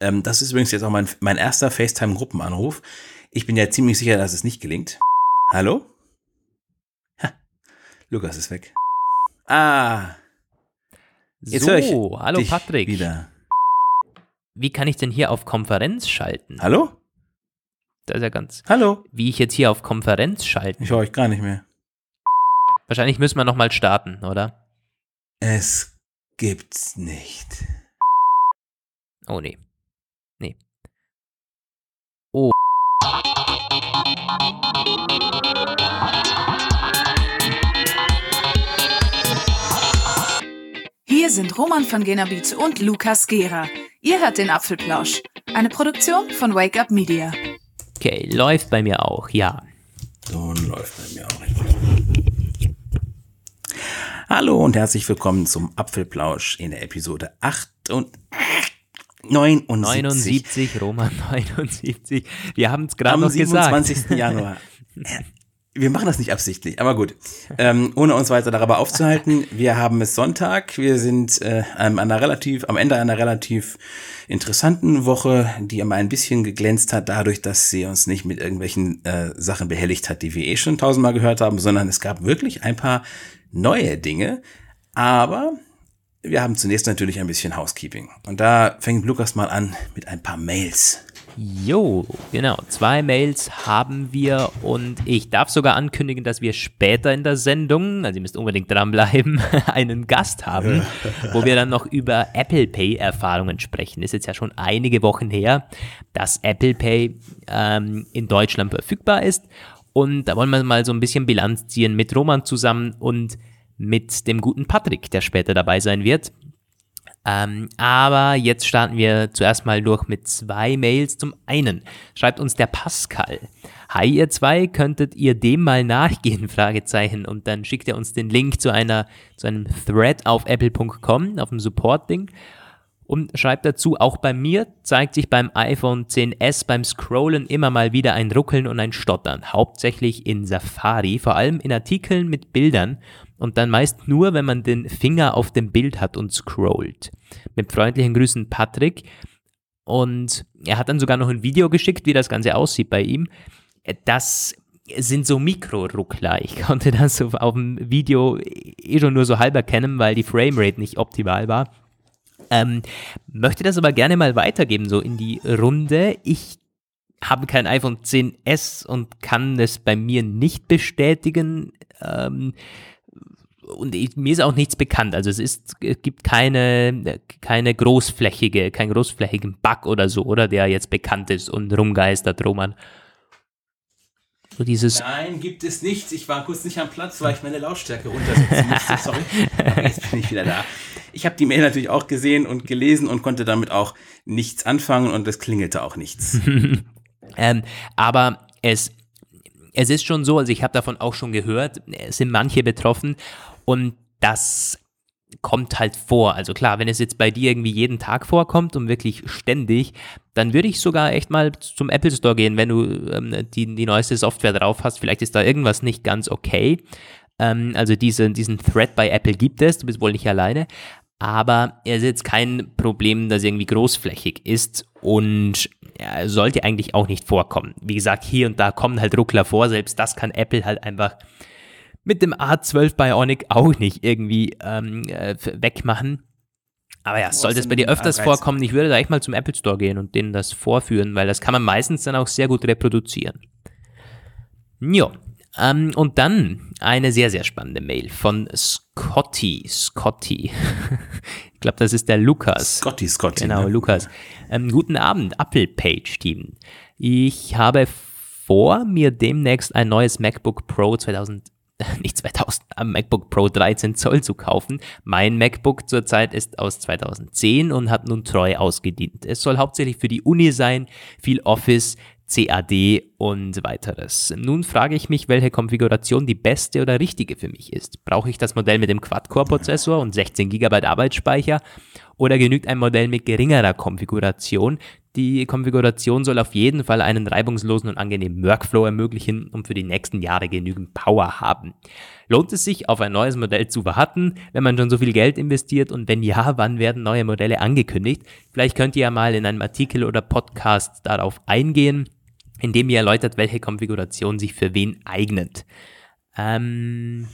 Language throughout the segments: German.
Ähm, das ist übrigens jetzt auch mein, mein erster FaceTime-Gruppenanruf. Ich bin ja ziemlich sicher, dass es nicht gelingt. Hallo? Ha, Lukas ist weg. Ah. Jetzt so, ich hallo Patrick. Wieder. Wie kann ich denn hier auf Konferenz schalten? Hallo? Da ist ja ganz. Hallo? Wie ich jetzt hier auf Konferenz schalten? Ich höre euch gar nicht mehr. Wahrscheinlich müssen wir nochmal starten, oder? Es gibt's nicht. Oh nee. Nee. Oh. Hier sind Roman von Genabit und Lukas Gera. Ihr hört den Apfelplausch, eine Produktion von Wake Up Media. Okay, läuft bei mir auch, ja. Ton läuft bei mir auch. Hallo und herzlich willkommen zum Apfelplausch in der Episode 8 und 79. 79, Roman 79. Wir haben es gerade noch gesagt. Am 27. Januar. Wir machen das nicht absichtlich, aber gut. Ähm, ohne uns weiter darüber aufzuhalten, wir haben es Sonntag. Wir sind äh, an einer relativ, am Ende einer relativ interessanten Woche, die einmal ein bisschen geglänzt hat, dadurch, dass sie uns nicht mit irgendwelchen äh, Sachen behelligt hat, die wir eh schon tausendmal gehört haben, sondern es gab wirklich ein paar neue Dinge. Aber wir haben zunächst natürlich ein bisschen Housekeeping. Und da fängt Lukas mal an mit ein paar Mails. Jo, genau. Zwei Mails haben wir und ich darf sogar ankündigen, dass wir später in der Sendung, also ihr müsst unbedingt dranbleiben, einen Gast haben, wo wir dann noch über Apple Pay Erfahrungen sprechen. Ist jetzt ja schon einige Wochen her, dass Apple Pay ähm, in Deutschland verfügbar ist. Und da wollen wir mal so ein bisschen Bilanz ziehen mit Roman zusammen und mit dem guten Patrick, der später dabei sein wird. Ähm, aber jetzt starten wir zuerst mal durch mit zwei Mails. Zum einen schreibt uns der Pascal. Hi ihr zwei, könntet ihr dem mal nachgehen? Fragezeichen. Und dann schickt er uns den Link zu einer, zu einem Thread auf apple.com, auf dem Support-Ding. Und schreibt dazu, auch bei mir zeigt sich beim iPhone 10s beim Scrollen immer mal wieder ein Ruckeln und ein Stottern. Hauptsächlich in Safari, vor allem in Artikeln mit Bildern und dann meist nur, wenn man den Finger auf dem Bild hat und scrollt. Mit freundlichen Grüßen Patrick. Und er hat dann sogar noch ein Video geschickt, wie das Ganze aussieht bei ihm. Das sind so Mikroruckler. Ich konnte das auf dem Video eh schon nur so halb erkennen, weil die Framerate nicht optimal war. Ähm, möchte das aber gerne mal weitergeben, so in die Runde. Ich habe kein iPhone 10s und kann es bei mir nicht bestätigen. Ähm, und ich, mir ist auch nichts bekannt. Also es ist, es gibt keine, keine großflächige, keinen großflächigen Bug oder so, oder der jetzt bekannt ist und rumgeistert, Roman. So dieses Nein, gibt es nichts. Ich war kurz nicht am Platz, weil ich meine Lautstärke runtersetzen musste. Sorry. Aber jetzt bin ich wieder da. Ich habe die Mail natürlich auch gesehen und gelesen und konnte damit auch nichts anfangen und es klingelte auch nichts. ähm, aber es es ist schon so, also ich habe davon auch schon gehört, es sind manche betroffen und das kommt halt vor. Also klar, wenn es jetzt bei dir irgendwie jeden Tag vorkommt und wirklich ständig, dann würde ich sogar echt mal zum Apple Store gehen, wenn du ähm, die, die neueste Software drauf hast. Vielleicht ist da irgendwas nicht ganz okay. Ähm, also diese, diesen Thread bei Apple gibt es, du bist wohl nicht alleine. Aber er ist jetzt kein Problem, das irgendwie großflächig ist und ja, sollte eigentlich auch nicht vorkommen. Wie gesagt, hier und da kommen halt Ruckler vor, selbst das kann Apple halt einfach mit dem A12 Bionic auch nicht irgendwie ähm, äh, wegmachen. Aber ja, sollte es bei dir öfters vorkommen, ich würde da echt mal zum Apple Store gehen und denen das vorführen, weil das kann man meistens dann auch sehr gut reproduzieren. Jo. Ähm, und dann eine sehr, sehr spannende Mail von Scotty. Scotty. ich glaube, das ist der Lukas. Scotty, Scotty. Genau, ne? Lukas. Ähm, guten Abend, Apple Page Team. Ich habe vor, mir demnächst ein neues MacBook Pro 2000 nicht 2000, am MacBook Pro 13 Zoll zu kaufen. Mein MacBook zurzeit ist aus 2010 und hat nun treu ausgedient. Es soll hauptsächlich für die Uni sein, viel Office, CAD und weiteres. Nun frage ich mich, welche Konfiguration die beste oder richtige für mich ist. Brauche ich das Modell mit dem Quad-Core-Prozessor und 16 GB Arbeitsspeicher oder genügt ein Modell mit geringerer Konfiguration, Die Konfiguration soll auf jeden Fall einen reibungslosen und angenehmen Workflow ermöglichen und für die nächsten Jahre genügend Power haben. Lohnt es sich, auf ein neues Modell zu warten, wenn man schon so viel Geld investiert? Und wenn ja, wann werden neue Modelle angekündigt? Vielleicht könnt ihr ja mal in einem Artikel oder Podcast darauf eingehen, indem ihr erläutert, welche Konfiguration sich für wen eignet. Ähm,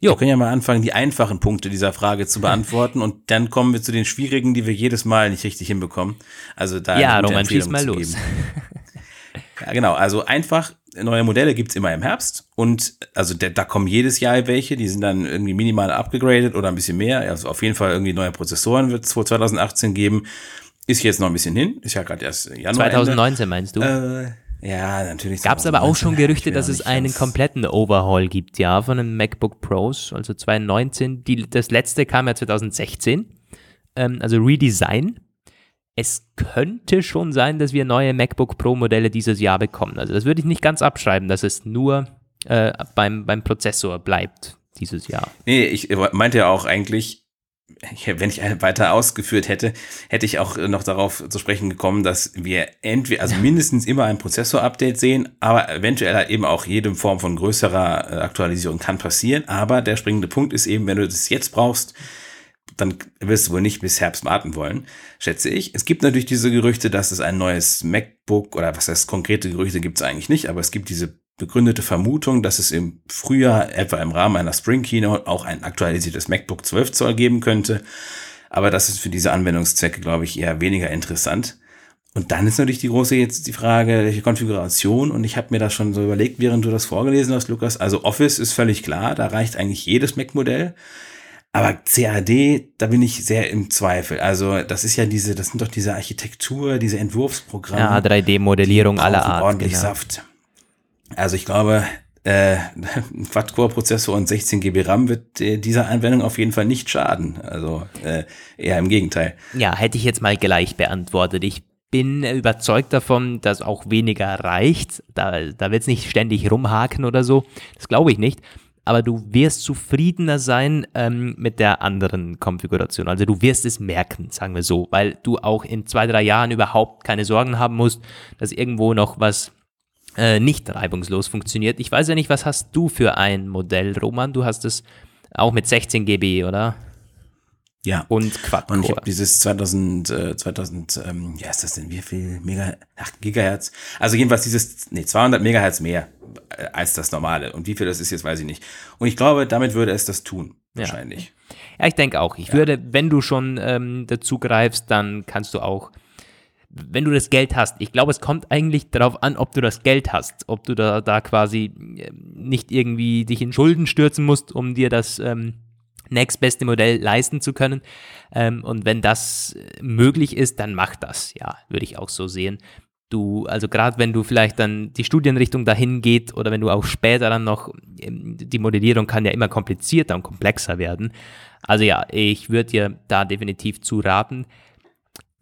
Jo. Wir können ja mal anfangen, die einfachen Punkte dieser Frage zu beantworten und dann kommen wir zu den schwierigen, die wir jedes Mal nicht richtig hinbekommen. Also da ja, Roman, schieß mal los. ja, genau. Also einfach, neue Modelle gibt's immer im Herbst und also der, da kommen jedes Jahr welche, die sind dann irgendwie minimal abgegradet oder ein bisschen mehr. Also auf jeden Fall irgendwie neue Prozessoren wird es vor 2018 geben. Ist jetzt noch ein bisschen hin, ist ja gerade erst Januar. 2019 Ende. meinst du? Äh, ja, natürlich. Gab es aber auch schon Gerüchte, dass es einen kompletten Overhaul gibt, ja, von einem MacBook Pros, also 2019. Die, das letzte kam ja 2016, ähm, also Redesign. Es könnte schon sein, dass wir neue MacBook Pro Modelle dieses Jahr bekommen. Also das würde ich nicht ganz abschreiben, dass es nur äh, beim, beim Prozessor bleibt dieses Jahr. Nee, ich meinte ja auch eigentlich, wenn ich weiter ausgeführt hätte, hätte ich auch noch darauf zu sprechen gekommen, dass wir entweder, also mindestens immer ein Prozessor-Update sehen, aber eventuell eben auch jede Form von größerer äh, Aktualisierung kann passieren. Aber der springende Punkt ist eben, wenn du das jetzt brauchst, dann wirst du wohl nicht bis Herbst warten wollen, schätze ich. Es gibt natürlich diese Gerüchte, dass es ein neues MacBook oder was heißt konkrete Gerüchte gibt es eigentlich nicht, aber es gibt diese begründete Vermutung, dass es im Frühjahr etwa im Rahmen einer Spring Keynote auch ein aktualisiertes MacBook 12 Zoll geben könnte. Aber das ist für diese Anwendungszwecke, glaube ich, eher weniger interessant. Und dann ist natürlich die große jetzt die Frage, welche Konfiguration. Und ich habe mir das schon so überlegt, während du das vorgelesen hast, Lukas. Also Office ist völlig klar, da reicht eigentlich jedes Mac-Modell. Aber CAD, da bin ich sehr im Zweifel. Also das ist ja diese, das sind doch diese Architektur, diese Entwurfsprogramme. Ja, 3D-Modellierung aller Art. Ordentlich genau. Saft. Also ich glaube, äh, Quad-Core-Prozessor und 16 GB RAM wird äh, dieser Anwendung auf jeden Fall nicht schaden. Also äh, eher im Gegenteil. Ja, hätte ich jetzt mal gleich beantwortet. Ich bin überzeugt davon, dass auch weniger reicht. Da, da wird es nicht ständig rumhaken oder so. Das glaube ich nicht. Aber du wirst zufriedener sein ähm, mit der anderen Konfiguration. Also du wirst es merken, sagen wir so, weil du auch in zwei, drei Jahren überhaupt keine Sorgen haben musst, dass irgendwo noch was äh, nicht reibungslos funktioniert. Ich weiß ja nicht, was hast du für ein Modell, Roman? Du hast es auch mit 16 GB, oder? Ja. Und Quad. Und ich habe dieses 2000, äh, 2000, ähm, ja ist das denn, wie viel Mega, ach, Gigahertz? Also jedenfalls dieses, nee, 200 Megahertz mehr äh, als das normale. Und wie viel das ist jetzt, weiß ich nicht. Und ich glaube, damit würde es das tun, wahrscheinlich. Ja, ja ich denke auch. Ich ja. würde, wenn du schon ähm, dazu greifst, dann kannst du auch wenn du das Geld hast, ich glaube, es kommt eigentlich darauf an, ob du das Geld hast, ob du da, da quasi ähm, nicht irgendwie dich in Schulden stürzen musst, um dir das ähm, nächstbeste Modell leisten zu können. Ähm, und wenn das möglich ist, dann mach das, ja, würde ich auch so sehen. Du, also gerade wenn du vielleicht dann die Studienrichtung dahin geht oder wenn du auch später dann noch, ähm, die Modellierung kann ja immer komplizierter und komplexer werden. Also ja, ich würde dir da definitiv zu raten.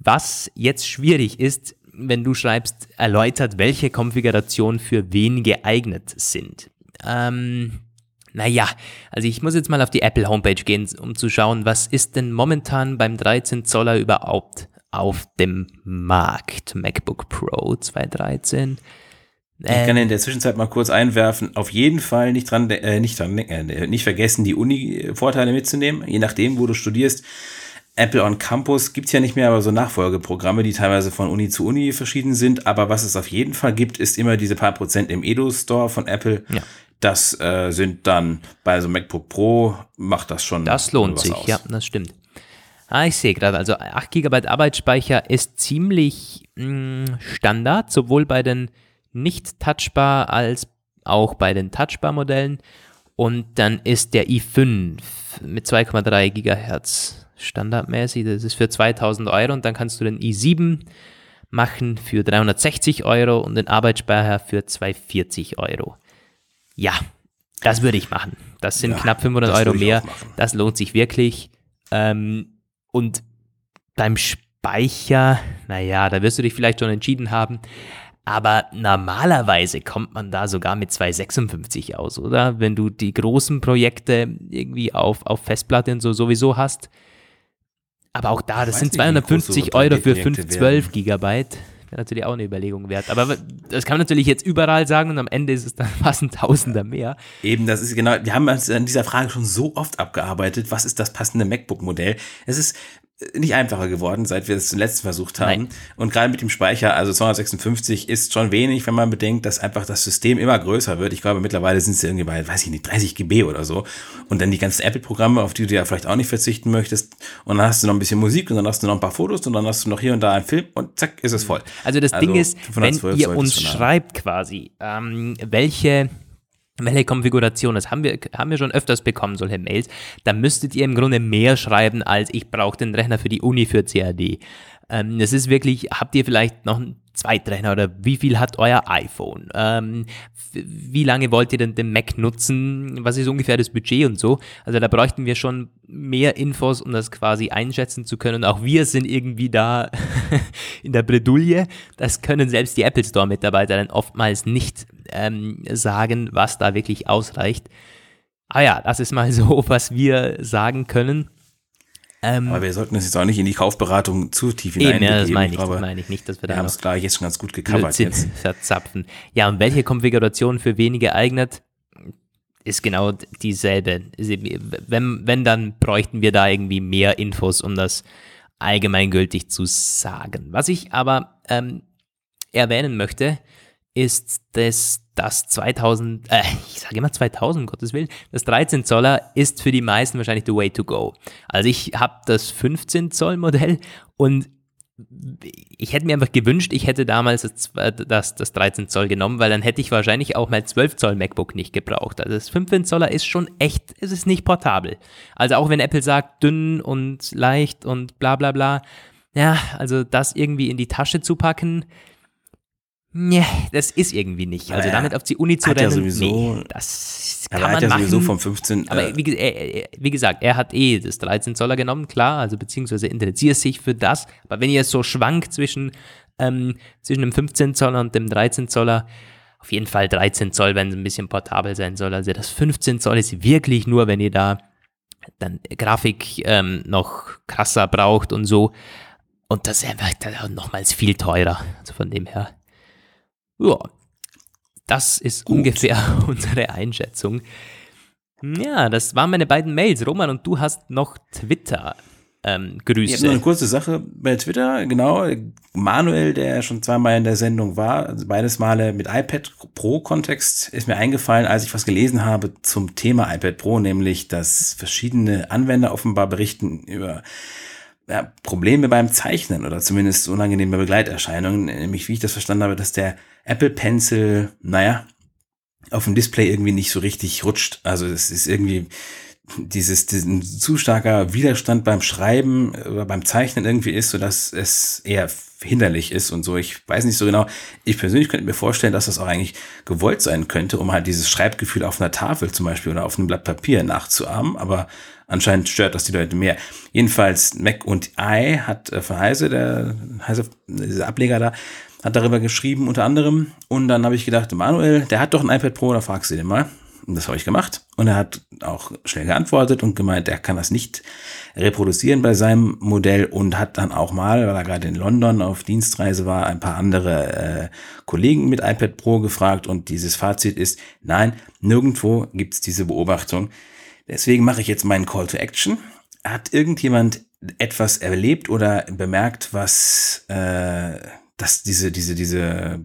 Was jetzt schwierig ist, wenn du schreibst, erläutert, welche Konfigurationen für wen geeignet sind. Ähm, naja, also ich muss jetzt mal auf die Apple Homepage gehen, um zu schauen, was ist denn momentan beim 13 Zoller überhaupt auf dem Markt? MacBook Pro 2013. Ich kann in der Zwischenzeit mal kurz einwerfen, auf jeden Fall nicht dran, äh, nicht dran, äh, nicht vergessen, die Uni-Vorteile mitzunehmen, je nachdem, wo du studierst Apple on Campus gibt's ja nicht mehr, aber so Nachfolgeprogramme, die teilweise von Uni zu Uni verschieden sind. Aber was es auf jeden Fall gibt, ist immer diese paar Prozent im Edu-Store von Apple. Ja. Das äh, sind dann bei so MacBook Pro, macht das schon. Das lohnt sich, aus. ja, das stimmt. Ah, ich sehe gerade, also 8 GB Arbeitsspeicher ist ziemlich mh, mm, Standard, sowohl bei den nicht touchbar als auch bei den touchbar-Modellen. Und dann ist der i5 mit 2,3 Gigahertz standardmäßig. Das ist für 2000 Euro und dann kannst du den i7 machen für 360 Euro und den Arbeitsspeicher für 240 Euro. Ja, das würde ich machen. Das sind ja, knapp 500 Euro mehr. Das lohnt sich wirklich. Ähm, und beim Speicher, naja, da wirst du dich vielleicht schon entschieden haben. Aber normalerweise kommt man da sogar mit 256 aus, oder? Wenn du die großen Projekte irgendwie auf, auf Festplatte und so sowieso hast, aber auch da, das sind 250 Euro für 512 Gigabyte. wäre natürlich auch eine Überlegung wert. Aber das kann man natürlich jetzt überall sagen und am Ende ist es dann fast ein Tausender mehr. Eben, das ist genau, wir haben uns an dieser Frage schon so oft abgearbeitet, was ist das passende MacBook-Modell? Es ist nicht einfacher geworden, seit wir es zuletzt versucht haben. Nein. Und gerade mit dem Speicher, also 256 ist schon wenig, wenn man bedenkt, dass einfach das System immer größer wird. Ich glaube, mittlerweile sind sie irgendwie bei, weiß ich nicht, 30 GB oder so. Und dann die ganzen Apple-Programme, auf die du ja vielleicht auch nicht verzichten möchtest. Und dann hast du noch ein bisschen Musik und dann hast du noch ein paar Fotos und dann hast du noch hier und da einen Film und zack, ist es voll. Also das also Ding ist, wenn ihr uns schreibt quasi, ähm, welche welche Konfiguration, das haben wir, haben wir schon öfters bekommen, solche Mails, da müsstet ihr im Grunde mehr schreiben, als ich brauche den Rechner für die Uni für CAD. Ähm, das ist wirklich, habt ihr vielleicht noch einen Zweitrechner oder wie viel hat euer iPhone? Ähm, wie lange wollt ihr denn den Mac nutzen? Was ist ungefähr das Budget und so? Also da bräuchten wir schon mehr Infos, um das quasi einschätzen zu können. Und auch wir sind irgendwie da in der Bredouille. Das können selbst die Apple Store-Mitarbeiter dann oftmals nicht ähm, sagen, was da wirklich ausreicht. Ah ja, das ist mal so, was wir sagen können. Ähm, aber wir sollten das jetzt auch nicht in die Kaufberatung zu tief hinein. Ja, das meine ich, das meine ich nicht, dass wir da wir haben es gleich jetzt schon ganz gut gecovert jetzt. verzapfen. Ja, und welche Konfiguration für wen geeignet? Ist genau dieselbe. Wenn, wenn, dann bräuchten wir da irgendwie mehr Infos, um das allgemeingültig zu sagen. Was ich aber ähm, erwähnen möchte, ist das, das 2000, äh, ich sage immer 2000, um Gottes Willen, das 13 Zoller ist für die meisten wahrscheinlich the way to go. Also ich habe das 15 Zoll Modell und ich hätte mir einfach gewünscht, ich hätte damals das, das, das 13 Zoll genommen, weil dann hätte ich wahrscheinlich auch mein 12 Zoll MacBook nicht gebraucht. Also das 15 Zoller ist schon echt, es ist nicht portabel. Also auch wenn Apple sagt, dünn und leicht und bla bla bla, ja, also das irgendwie in die Tasche zu packen, Nee, das ist irgendwie nicht. Also aber damit auf die Uni zu rennen, ja sowieso, nee, das kann man hat ja machen. sowieso vom 15. Aber äh, wie, äh, wie, gesagt, er hat eh das 13 Zoller genommen, klar, also beziehungsweise interessiert sich für das. Aber wenn ihr so schwankt zwischen, ähm, zwischen dem 15 Zoller und dem 13 Zoller, auf jeden Fall 13 Zoll, wenn es ein bisschen portabel sein soll. Also das 15 Zoll ist wirklich nur, wenn ihr da dann Grafik ähm, noch krasser braucht und so. Und das ist einfach nochmals viel teurer. Also von dem her. Ja, das ist Gut. ungefähr unsere Einschätzung. Ja, das waren meine beiden Mails. Roman, und du hast noch Twitter. Ähm, Grüße. Ich habe eine kurze Sache bei Twitter, genau. Manuel, der schon zweimal in der Sendung war, also beides Male mit iPad Pro-Kontext, ist mir eingefallen, als ich was gelesen habe zum Thema iPad Pro, nämlich, dass verschiedene Anwender offenbar berichten über ja, Probleme beim Zeichnen oder zumindest unangenehme Begleiterscheinungen, nämlich wie ich das verstanden habe, dass der Apple Pencil, naja, auf dem Display irgendwie nicht so richtig rutscht. Also es ist irgendwie dieses, diesen zu starker Widerstand beim Schreiben oder beim Zeichnen irgendwie ist, so dass es eher hinderlich ist und so. Ich weiß nicht so genau. Ich persönlich könnte mir vorstellen, dass das auch eigentlich gewollt sein könnte, um halt dieses Schreibgefühl auf einer Tafel zum Beispiel oder auf einem Blatt Papier nachzuahmen. Aber anscheinend stört das die Leute mehr. Jedenfalls Mac und I hat äh, von Heise, der Heise, dieser Ableger da, hat darüber geschrieben unter anderem. Und dann habe ich gedacht, Manuel, der hat doch ein iPad Pro, da fragst du den mal. Und das habe ich gemacht. Und er hat auch schnell geantwortet und gemeint, er kann das nicht reproduzieren bei seinem Modell und hat dann auch mal, weil er gerade in London auf Dienstreise war, ein paar andere äh, Kollegen mit iPad Pro gefragt und dieses Fazit ist, nein, nirgendwo gibt es diese Beobachtung. Deswegen mache ich jetzt meinen Call to Action. Hat irgendjemand etwas erlebt oder bemerkt, was äh, dass diese, diese, diese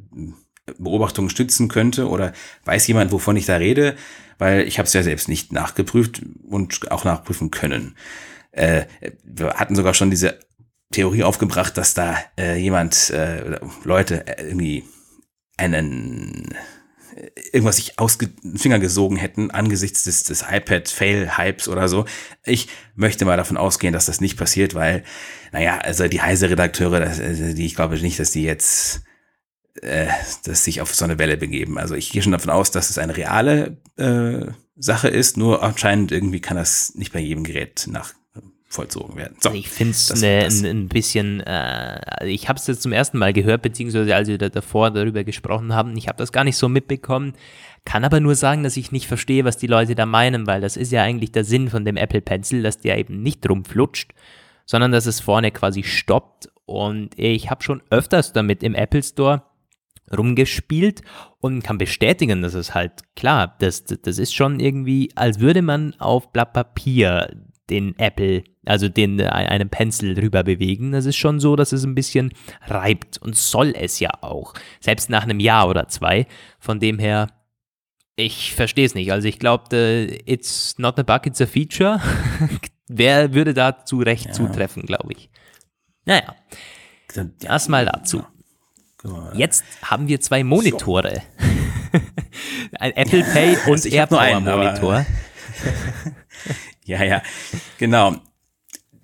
Beobachtung stützen könnte? Oder weiß jemand, wovon ich da rede? Weil ich habe es ja selbst nicht nachgeprüft und auch nachprüfen können. Äh, wir hatten sogar schon diese Theorie aufgebracht, dass da äh, jemand, äh, Leute äh, irgendwie einen irgendwas sich aus Finger gesogen hätten angesichts des, des iPad-Fail-Hypes oder so. Ich möchte mal davon ausgehen, dass das nicht passiert, weil, naja, also die Heise-Redakteure, also die, ich glaube nicht, dass die jetzt äh, dass sich auf so eine Welle begeben. Also ich gehe schon davon aus, dass es eine reale äh, Sache ist, nur anscheinend irgendwie kann das nicht bei jedem Gerät nach vollzogen werden. So, ich finde es ne, ein, ein, bisschen, äh, ich habe es jetzt zum ersten Mal gehört, beziehungsweise als wir da davor darüber gesprochen haben, ich habe das gar nicht so mitbekommen, kann aber nur sagen, dass ich nicht verstehe, was die Leute da meinen, weil das ist ja eigentlich der Sinn von dem Apple Pencil, dass der eben nicht rumflutscht, sondern dass es vorne quasi stoppt. Und ich habe schon öfters damit im Apple Store rumgespielt und kann bestätigen, dass es halt klar, das, das ist schon irgendwie, als würde man auf Blatt Papier den Apple, also den einen Pencil drüber bewegen. Das ist schon so, dass es ein bisschen reibt und soll es ja auch. Selbst nach einem Jahr oder zwei. Von dem her, ich verstehe es nicht. Also ich glaube, it's not a bug, it's a feature. Wer würde da zu Recht ja. zutreffen, glaube ich. Naja, erstmal dazu. Jetzt haben wir zwei Monitore. Ein Apple Pay und also AirPower Monitor. ja, ja, genau.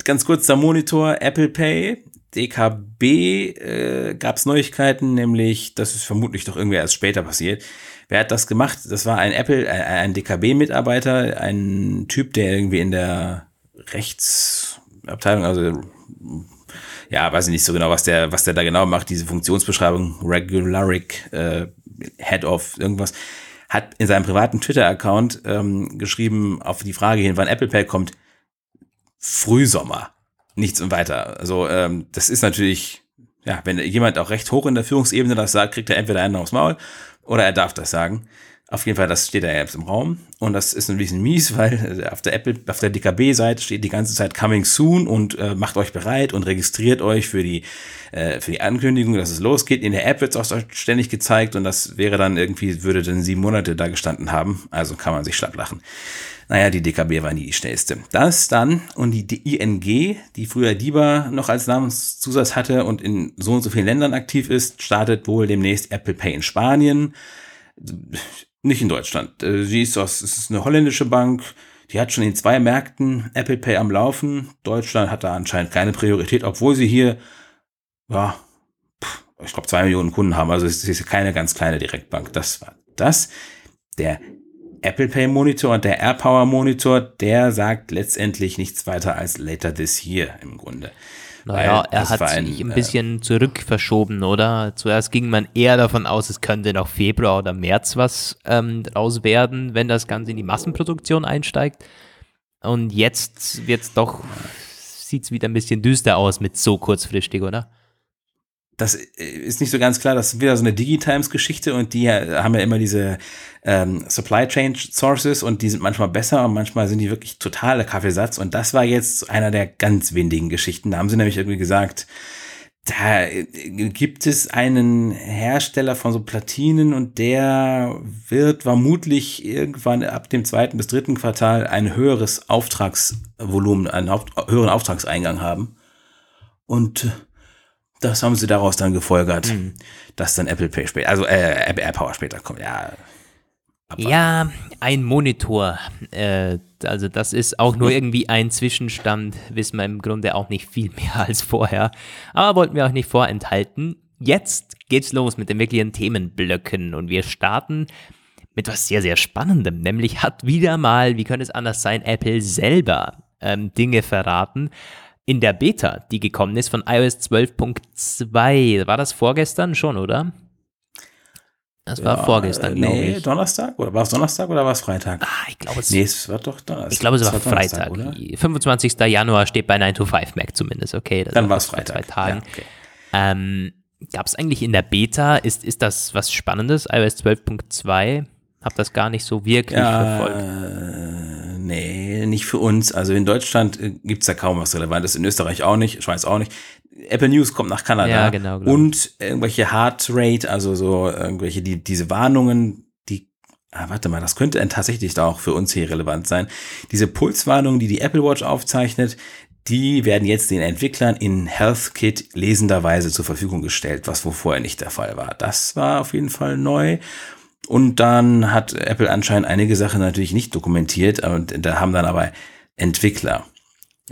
Ganz kurz der Monitor, Apple Pay, DKB äh, gab es Neuigkeiten, nämlich, das ist vermutlich doch irgendwie erst später passiert. Wer hat das gemacht? Das war ein Apple, äh, ein DKB-Mitarbeiter, ein Typ, der irgendwie in der Rechtsabteilung, also ja, weiß ich nicht so genau, was der, was der da genau macht, diese Funktionsbeschreibung, Regularic, äh, Head of irgendwas, hat in seinem privaten Twitter-Account ähm, geschrieben auf die Frage hin, wann Apple Pay kommt, Frühsommer. Nichts und weiter. Also ähm, das ist natürlich, ja, wenn jemand auch recht hoch in der Führungsebene das sagt, kriegt er entweder einen aufs Maul oder er darf das sagen. Auf jeden Fall, das steht da jetzt im Raum. Und das ist ein bisschen mies, weil äh, auf der Apple, auf der DKB-Seite steht die ganze Zeit coming soon und äh, macht euch bereit und registriert euch für die, äh, für die Ankündigung, dass es losgeht. In der App wird es auch ständig gezeigt und das wäre dann irgendwie, würde dann sieben Monate da gestanden haben. Also kann man sich schlapp lachen. Naja, die DKB war nie die schnellste. Das dann und die ING, die früher DIBA noch als Namenszusatz hatte und in so und so vielen Ländern aktiv ist, startet wohl demnächst Apple Pay in Spanien nicht in Deutschland. Äh, sie ist aus, ist eine holländische Bank. Die hat schon in zwei Märkten Apple Pay am Laufen. Deutschland hat da anscheinend keine Priorität, obwohl sie hier, ja, ich glaube, zwei Millionen Kunden haben. Also es ist keine ganz kleine Direktbank. Das war das. Der Apple Pay Monitor und der AirPower Monitor, der sagt letztendlich nichts weiter als later this year im Grunde. Naja, er hat ein, sich ein äh, bisschen äh, zurück verschoben, oder? Zuerst ging man eher davon aus, es könnte noch Februar oder März was ähm, draus werden, wenn das Ganze in die Massenproduktion einsteigt. Und jetzt wird's doch, sieht's wieder ein bisschen düster aus mit so kurzfristig, oder? Das ist nicht so ganz klar, das ist wieder so eine Digitimes-Geschichte und die haben ja immer diese ähm, Supply Chain Sources und die sind manchmal besser und manchmal sind die wirklich totaler Kaffeesatz und das war jetzt einer der ganz windigen Geschichten. Da haben sie nämlich irgendwie gesagt, da gibt es einen Hersteller von so Platinen und der wird vermutlich irgendwann ab dem zweiten bis dritten Quartal ein höheres Auftragsvolumen, einen höheren Auftragseingang haben. Und das haben sie daraus dann gefolgert, mhm. dass dann Apple Pay später, also äh, AirPower später kommt. Ja, Abwarten. Ja, ein Monitor. Äh, also das ist auch nur irgendwie ein Zwischenstand, wissen wir im Grunde auch nicht viel mehr als vorher. Aber wollten wir auch nicht vorenthalten. Jetzt geht's los mit den wirklichen Themenblöcken und wir starten mit was sehr, sehr Spannendem. Nämlich hat wieder mal, wie könnte es anders sein, Apple selber ähm, Dinge verraten, in der Beta, die gekommen ist von iOS 12.2. War das vorgestern schon, oder? Das war ja, vorgestern, glaube nee, ich. Donnerstag? Oder war es Donnerstag oder war es Freitag? Ah, ich glaube, es, nee, es war doch Donnerstag. Ich glaube, es war, war Freitag. Oder? 25. Januar steht bei 9 to 5 Mac zumindest, okay. Dann war es Freitag. Zwei Tagen. Ja, okay. ähm, Gab es eigentlich in der Beta, ist, ist das was Spannendes, iOS 12.2? Hab das gar nicht so wirklich ja, verfolgt. Nee, nicht für uns. Also in Deutschland äh, gibt's da kaum was Relevantes, in Österreich auch nicht, Schweiz auch nicht. Apple News kommt nach Kanada. Ja, genau, und irgendwelche Heart Rate, also so irgendwelche, die, diese Warnungen, die, ah, warte mal, das könnte tatsächlich da auch für uns hier relevant sein. Diese Pulswarnungen, die die Apple Watch aufzeichnet, die werden jetzt den Entwicklern in HealthKit lesenderweise zur Verfügung gestellt, was wo vorher nicht der Fall war. Das war auf jeden Fall neu. Und dann hat Apple anscheinend einige Sachen natürlich nicht dokumentiert und da haben dann aber Entwickler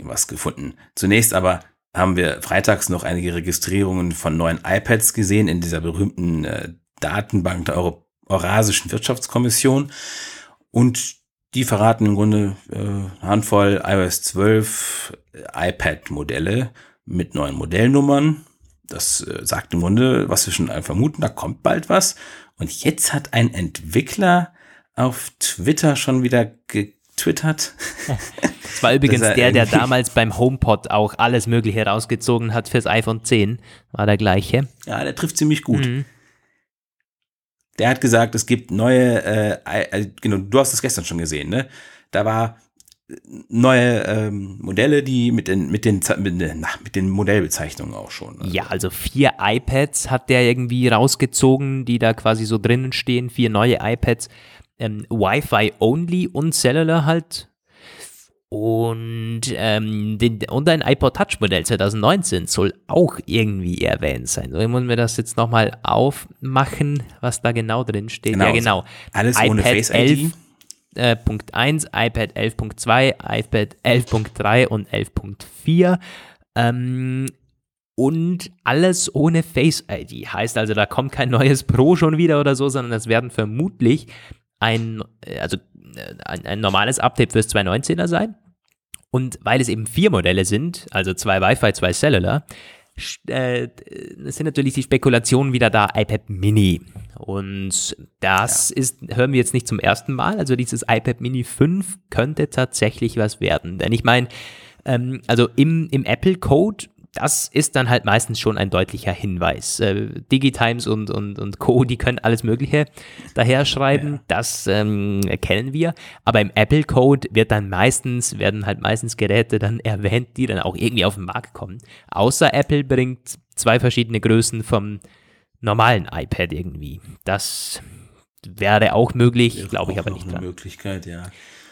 was gefunden. Zunächst aber haben wir freitags noch einige Registrierungen von neuen iPads gesehen in dieser berühmten äh, Datenbank der Euro Eurasischen Wirtschaftskommission. Und die verraten im Grunde äh, Handvoll iOS 12 äh, iPad-Modelle mit neuen Modellnummern. Das äh, sagt im Grunde, was wir schon vermuten, da kommt bald was. Und jetzt hat ein Entwickler auf Twitter schon wieder getwittert. Das war übrigens der, der damals beim HomePod auch alles Mögliche rausgezogen hat fürs iPhone 10. War der gleiche. Ja, der trifft ziemlich gut. Mhm. Der hat gesagt, es gibt neue, äh, genau, du hast es gestern schon gesehen, ne? Da war neue ähm, Modelle, die mit den, mit den, mit, na, mit den Modellbezeichnungen auch schon. Also. Ja, also vier iPads hat der irgendwie rausgezogen, die da quasi so drinnen stehen, vier neue iPads, ähm, Wi-Fi only und Cellular halt. Und, ähm, den, und ein iPod Touch Modell 2019 soll auch irgendwie erwähnt sein. So, muss mir das jetzt nochmal aufmachen, was da genau drin steht. Genau, ja, genau. Alles iPad ohne Face ID. 11, äh, Punkt 1, iPad 11.2, iPad 11.3 und 11.4. Ähm, und alles ohne Face ID. Heißt also, da kommt kein neues Pro schon wieder oder so, sondern es werden vermutlich ein, äh, also äh, ein, ein normales Update fürs 219er sein. Und weil es eben vier Modelle sind, also zwei Wi-Fi, zwei Cellular, äh, sind natürlich die Spekulationen wieder da, iPad Mini. Und das ja. ist, hören wir jetzt nicht zum ersten Mal. Also dieses iPad Mini 5 könnte tatsächlich was werden. Denn ich meine, ähm, also im, im Apple Code das ist dann halt meistens schon ein deutlicher Hinweis. Äh, Digitimes und, und, und Co., die können alles Mögliche daher schreiben, ja. das ähm, kennen wir. Aber im Apple-Code wird dann meistens, werden halt meistens Geräte dann erwähnt, die dann auch irgendwie auf den Markt kommen. Außer Apple bringt zwei verschiedene Größen vom normalen iPad irgendwie. Das wäre auch möglich, glaube ich aber nicht. Eine dran. Möglichkeit, ja.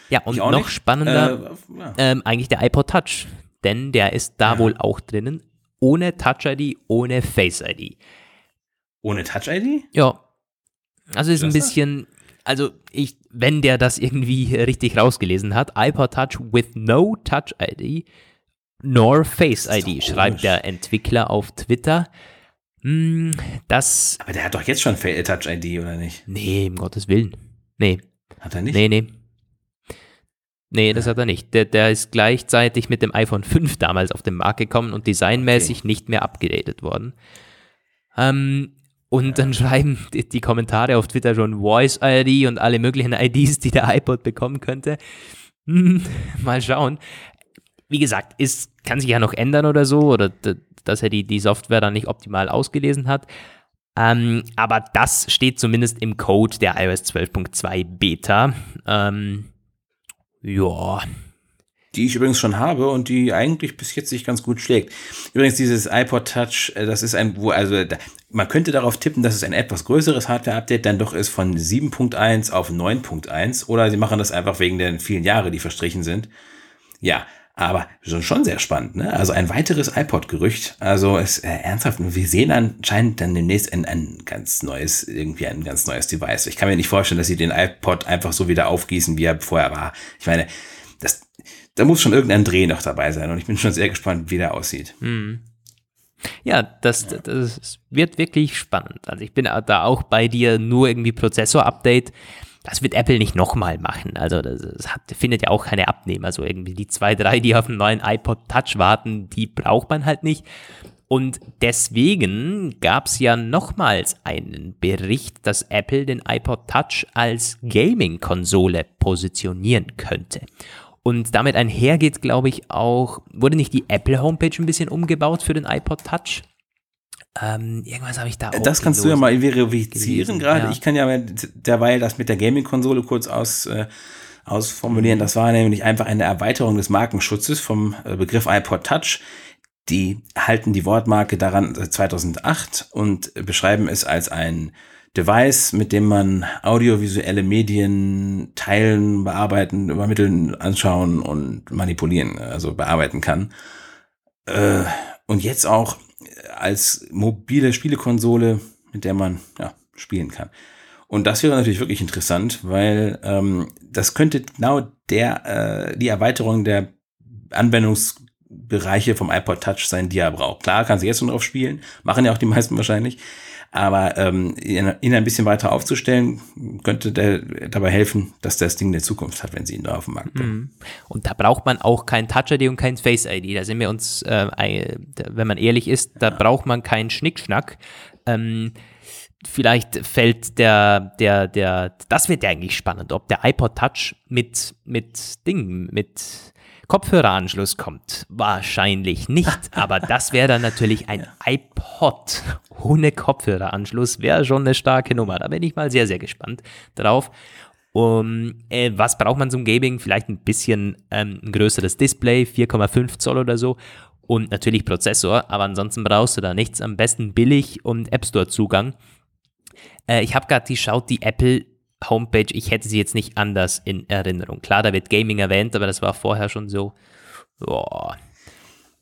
Ja, und noch nicht. spannender, äh, ja. ähm, eigentlich der iPod Touch denn der ist da ja. wohl auch drinnen. Ohne Touch-ID, ohne Face-ID. Ohne Touch-ID? Ja. Also ist ein bisschen, also ich, wenn der das irgendwie richtig rausgelesen hat, iPod Touch with no Touch-ID nor Face-ID, schreibt der Entwickler auf Twitter. Hm, das. Aber der hat doch jetzt schon Touch-ID, oder nicht? Nee, um Gottes Willen. Nee. Hat er nicht? Nee, nee. Nee, das hat er nicht. Der, der ist gleichzeitig mit dem iPhone 5 damals auf den Markt gekommen und designmäßig okay. nicht mehr abgedatet worden. Ähm, und ja. dann schreiben die, die, Kommentare auf Twitter schon Voice ID und alle möglichen IDs, die der iPod bekommen könnte. Hm, mal schauen. Wie gesagt, ist, kann sich ja noch ändern oder so, oder dass er die, die Software dann nicht optimal ausgelesen hat. Ähm, aber das steht zumindest im Code der iOS 12.2 Beta. Ähm, ja. Die ich übrigens schon habe und die eigentlich bis jetzt sich ganz gut schlägt. Übrigens, dieses iPod Touch, äh, das ist ein, wo, also da, man könnte darauf tippen, dass es ein etwas größeres Hardware-Update dann doch ist von 7.1 auf 9.1 oder sie machen das einfach wegen der vielen Jahre, die verstrichen sind. Ja, aber schon, schon sehr spannend, ne? Also ein weiteres iPod-Gerücht. Also es äh, ernsthaft, wir sehen anscheinend dann demnächst ein, ein ganz neues, irgendwie ein ganz neues Device. Ich kann mir nicht vorstellen, dass sie den iPod einfach so wieder aufgießen, wie er vorher war. Ich meine, das, da muss schon irgendein Dreh noch dabei sein und ich bin schon sehr gespannt, wie der aussieht. Hm. Ja, das, das wird wirklich spannend. Also ich bin da auch bei dir, nur irgendwie Prozessor-Update das wird Apple nicht nochmal machen. Also das, das hat, findet ja auch keine Abnehmer. Also irgendwie die zwei, drei, die auf einen neuen iPod Touch warten, die braucht man halt nicht. Und deswegen gab es ja nochmals einen Bericht, dass Apple den iPod Touch als Gaming-Konsole positionieren könnte. Und damit einhergeht, glaube ich, auch, wurde nicht die Apple Homepage ein bisschen umgebaut für den iPod Touch? Ähm, irgendwas habe ich da auch Das kannst du ja mal verifizieren gerade. Ja. Ich kann ja derweil das mit der Gaming-Konsole kurz aus, äh, ausformulieren. Das war nämlich einfach eine Erweiterung des Markenschutzes vom äh, Begriff iPod Touch. Die halten die Wortmarke daran 2008 und beschreiben es als ein Device, mit dem man audiovisuelle Medien teilen, bearbeiten, übermitteln, anschauen und manipulieren, also bearbeiten kann. Äh, und jetzt auch als mobile Spielekonsole, mit der man ja, spielen kann. Und das wäre natürlich wirklich interessant, weil ähm, das könnte genau der äh, die Erweiterung der Anwendungsbereiche vom iPod Touch sein, die er braucht. Klar, kann sie jetzt schon drauf spielen, machen ja auch die meisten wahrscheinlich, aber ähm, ihn ein bisschen weiter aufzustellen, könnte der dabei helfen, dass das Ding eine Zukunft hat, wenn sie ihn da auf dem Markt bringen. Mhm. Und da braucht man auch kein Touch-ID und kein Face-ID. Da sind wir uns, äh, wenn man ehrlich ist, da ja. braucht man keinen Schnickschnack. Ähm, vielleicht fällt der, der, der, das wird ja eigentlich spannend, ob der iPod Touch mit, mit Ding, mit Kopfhöreranschluss kommt. Wahrscheinlich nicht, aber das wäre dann natürlich ein iPod ohne Kopfhöreranschluss. Wäre schon eine starke Nummer. Da bin ich mal sehr, sehr gespannt drauf. Um, äh, was braucht man zum Gaming? Vielleicht ein bisschen ähm, ein größeres Display, 4,5 Zoll oder so. Und natürlich Prozessor, aber ansonsten brauchst du da nichts. Am besten billig und App Store Zugang. Äh, ich habe gerade geschaut, die Apple Homepage, ich hätte sie jetzt nicht anders in Erinnerung. Klar, da wird Gaming erwähnt, aber das war vorher schon so. Boah.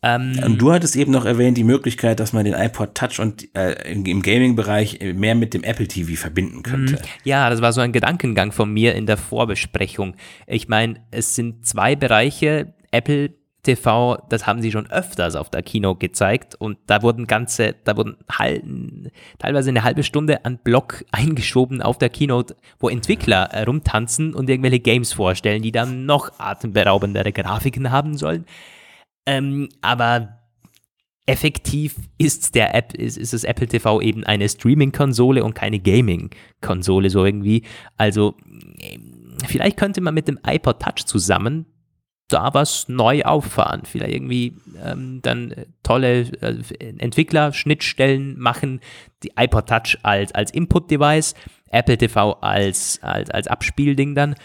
Ähm, und du hattest eben noch erwähnt die Möglichkeit, dass man den iPod Touch und äh, im Gaming-Bereich mehr mit dem Apple TV verbinden könnte. Mhm. Ja, das war so ein Gedankengang von mir in der Vorbesprechung. Ich meine, es sind zwei Bereiche. Apple TV, das haben sie schon öfters auf der Kino gezeigt und da wurden ganze, da wurden halben, teilweise eine halbe Stunde an Block eingeschoben auf der Keynote, wo Entwickler äh, rumtanzen und irgendwelche Games vorstellen, die dann noch atemberaubendere Grafiken haben sollen. Ähm, aber effektiv ist der App, ist, ist das Apple TV eben eine Streaming-Konsole und keine Gaming-Konsole so irgendwie. Also vielleicht könnte man mit dem iPod Touch zusammen da was neu auffahren. Vielleicht irgendwie ähm, dann äh, tolle äh, Entwickler-Schnittstellen machen, die iPod Touch als, als Input-Device, Apple TV als, als, als Abspielding dann.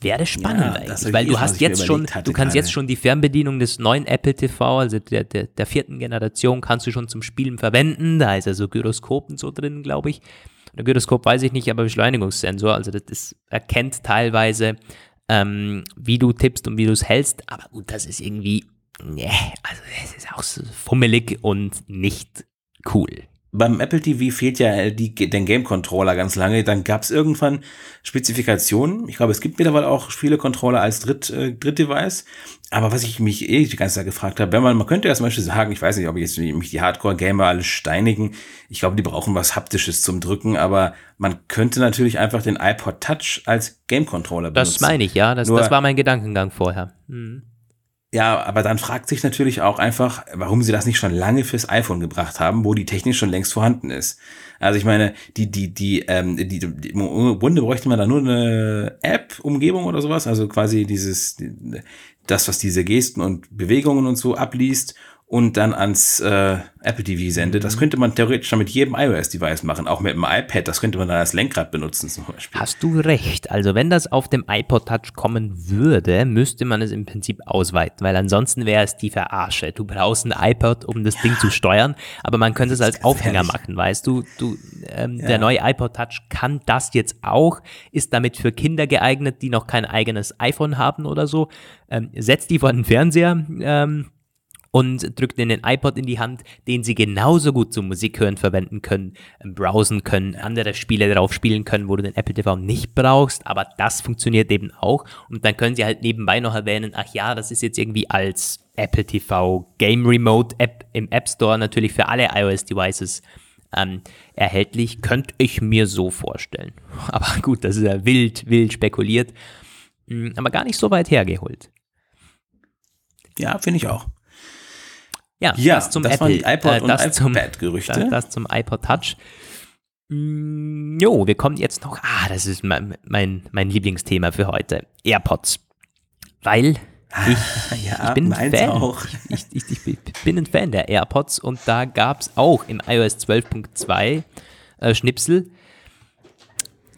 Wäre spannend ja, eigentlich, weil du hast jetzt schon, du kannst jetzt schon die Fernbedienung des neuen Apple TV, also der, der, der vierten Generation, kannst du schon zum Spielen verwenden. Da ist also Gyroskopen so drin, glaube ich. Der Gyroskop weiß ich nicht, aber Beschleunigungssensor, also das, das erkennt teilweise ähm, wie du tippst und wie du es hältst. Aber gut, das ist irgendwie, ne, also es ist auch so fummelig und nicht cool beim Apple TV fehlt ja die, den Game Controller ganz lange. Dann gab es irgendwann Spezifikationen. Ich glaube, es gibt mittlerweile auch Spiele-Controller als Dritt, äh, Dritt-Device. Aber was ich mich eh die ganze Zeit gefragt habe, wenn man, man könnte ja zum Beispiel sagen, ich weiß nicht, ob jetzt mich die Hardcore-Gamer alle steinigen. Ich glaube, die brauchen was Haptisches zum Drücken, aber man könnte natürlich einfach den iPod Touch als Game-Controller benutzen. Das meine ich, ja. Das, Nur, das war mein Gedankengang vorher. Mhm. Ja, aber dann fragt sich natürlich auch einfach, warum sie das nicht schon lange fürs iPhone gebracht haben, wo die Technik schon längst vorhanden ist. Also ich meine, die, die, die, ähm, die, die, im Grunde bräuchte man da nur eine App-Umgebung oder sowas, also quasi dieses, das, was diese Gesten und Bewegungen und so abliest und dann ans äh, Apple TV sendet. Das mhm. könnte man theoretisch schon mit jedem iOS-Device machen, auch mit dem iPad. Das könnte man dann als Lenkrad benutzen zum Beispiel. Hast du recht. Also wenn das auf dem iPod Touch kommen würde, müsste man es im Prinzip ausweiten, weil ansonsten wäre es die Verarsche. Du brauchst ein iPod, um das ja. Ding zu steuern, aber man könnte es als Aufhänger machen, weißt du? du ähm, ja. Der neue iPod Touch kann das jetzt auch, ist damit für Kinder geeignet, die noch kein eigenes iPhone haben oder so. Ähm, setzt die vor den Fernseher. Ähm, und drückt ihnen den iPod in die Hand, den sie genauso gut zum Musik hören verwenden können, ähm, browsen können, andere Spiele darauf spielen können, wo du den Apple TV nicht brauchst, aber das funktioniert eben auch und dann können sie halt nebenbei noch erwähnen, ach ja, das ist jetzt irgendwie als Apple TV Game Remote App im App Store natürlich für alle iOS Devices ähm, erhältlich, könnte ich mir so vorstellen. Aber gut, das ist ja wild, wild spekuliert, hm, aber gar nicht so weit hergeholt. Ja, finde ich auch. Ja, ja das zum das Apple, waren iPod äh, und iPad-Gerüchte. Das, das, zum iPod Touch. Mm, jo, wir kommen jetzt noch, ah, das ist mein, mein, mein Lieblingsthema für heute, AirPods. Weil ich, ja, ich bin ein Fan. Ich, ich, ich, bin ein Fan der AirPods und da gab es auch im iOS 12.2 äh, Schnipsel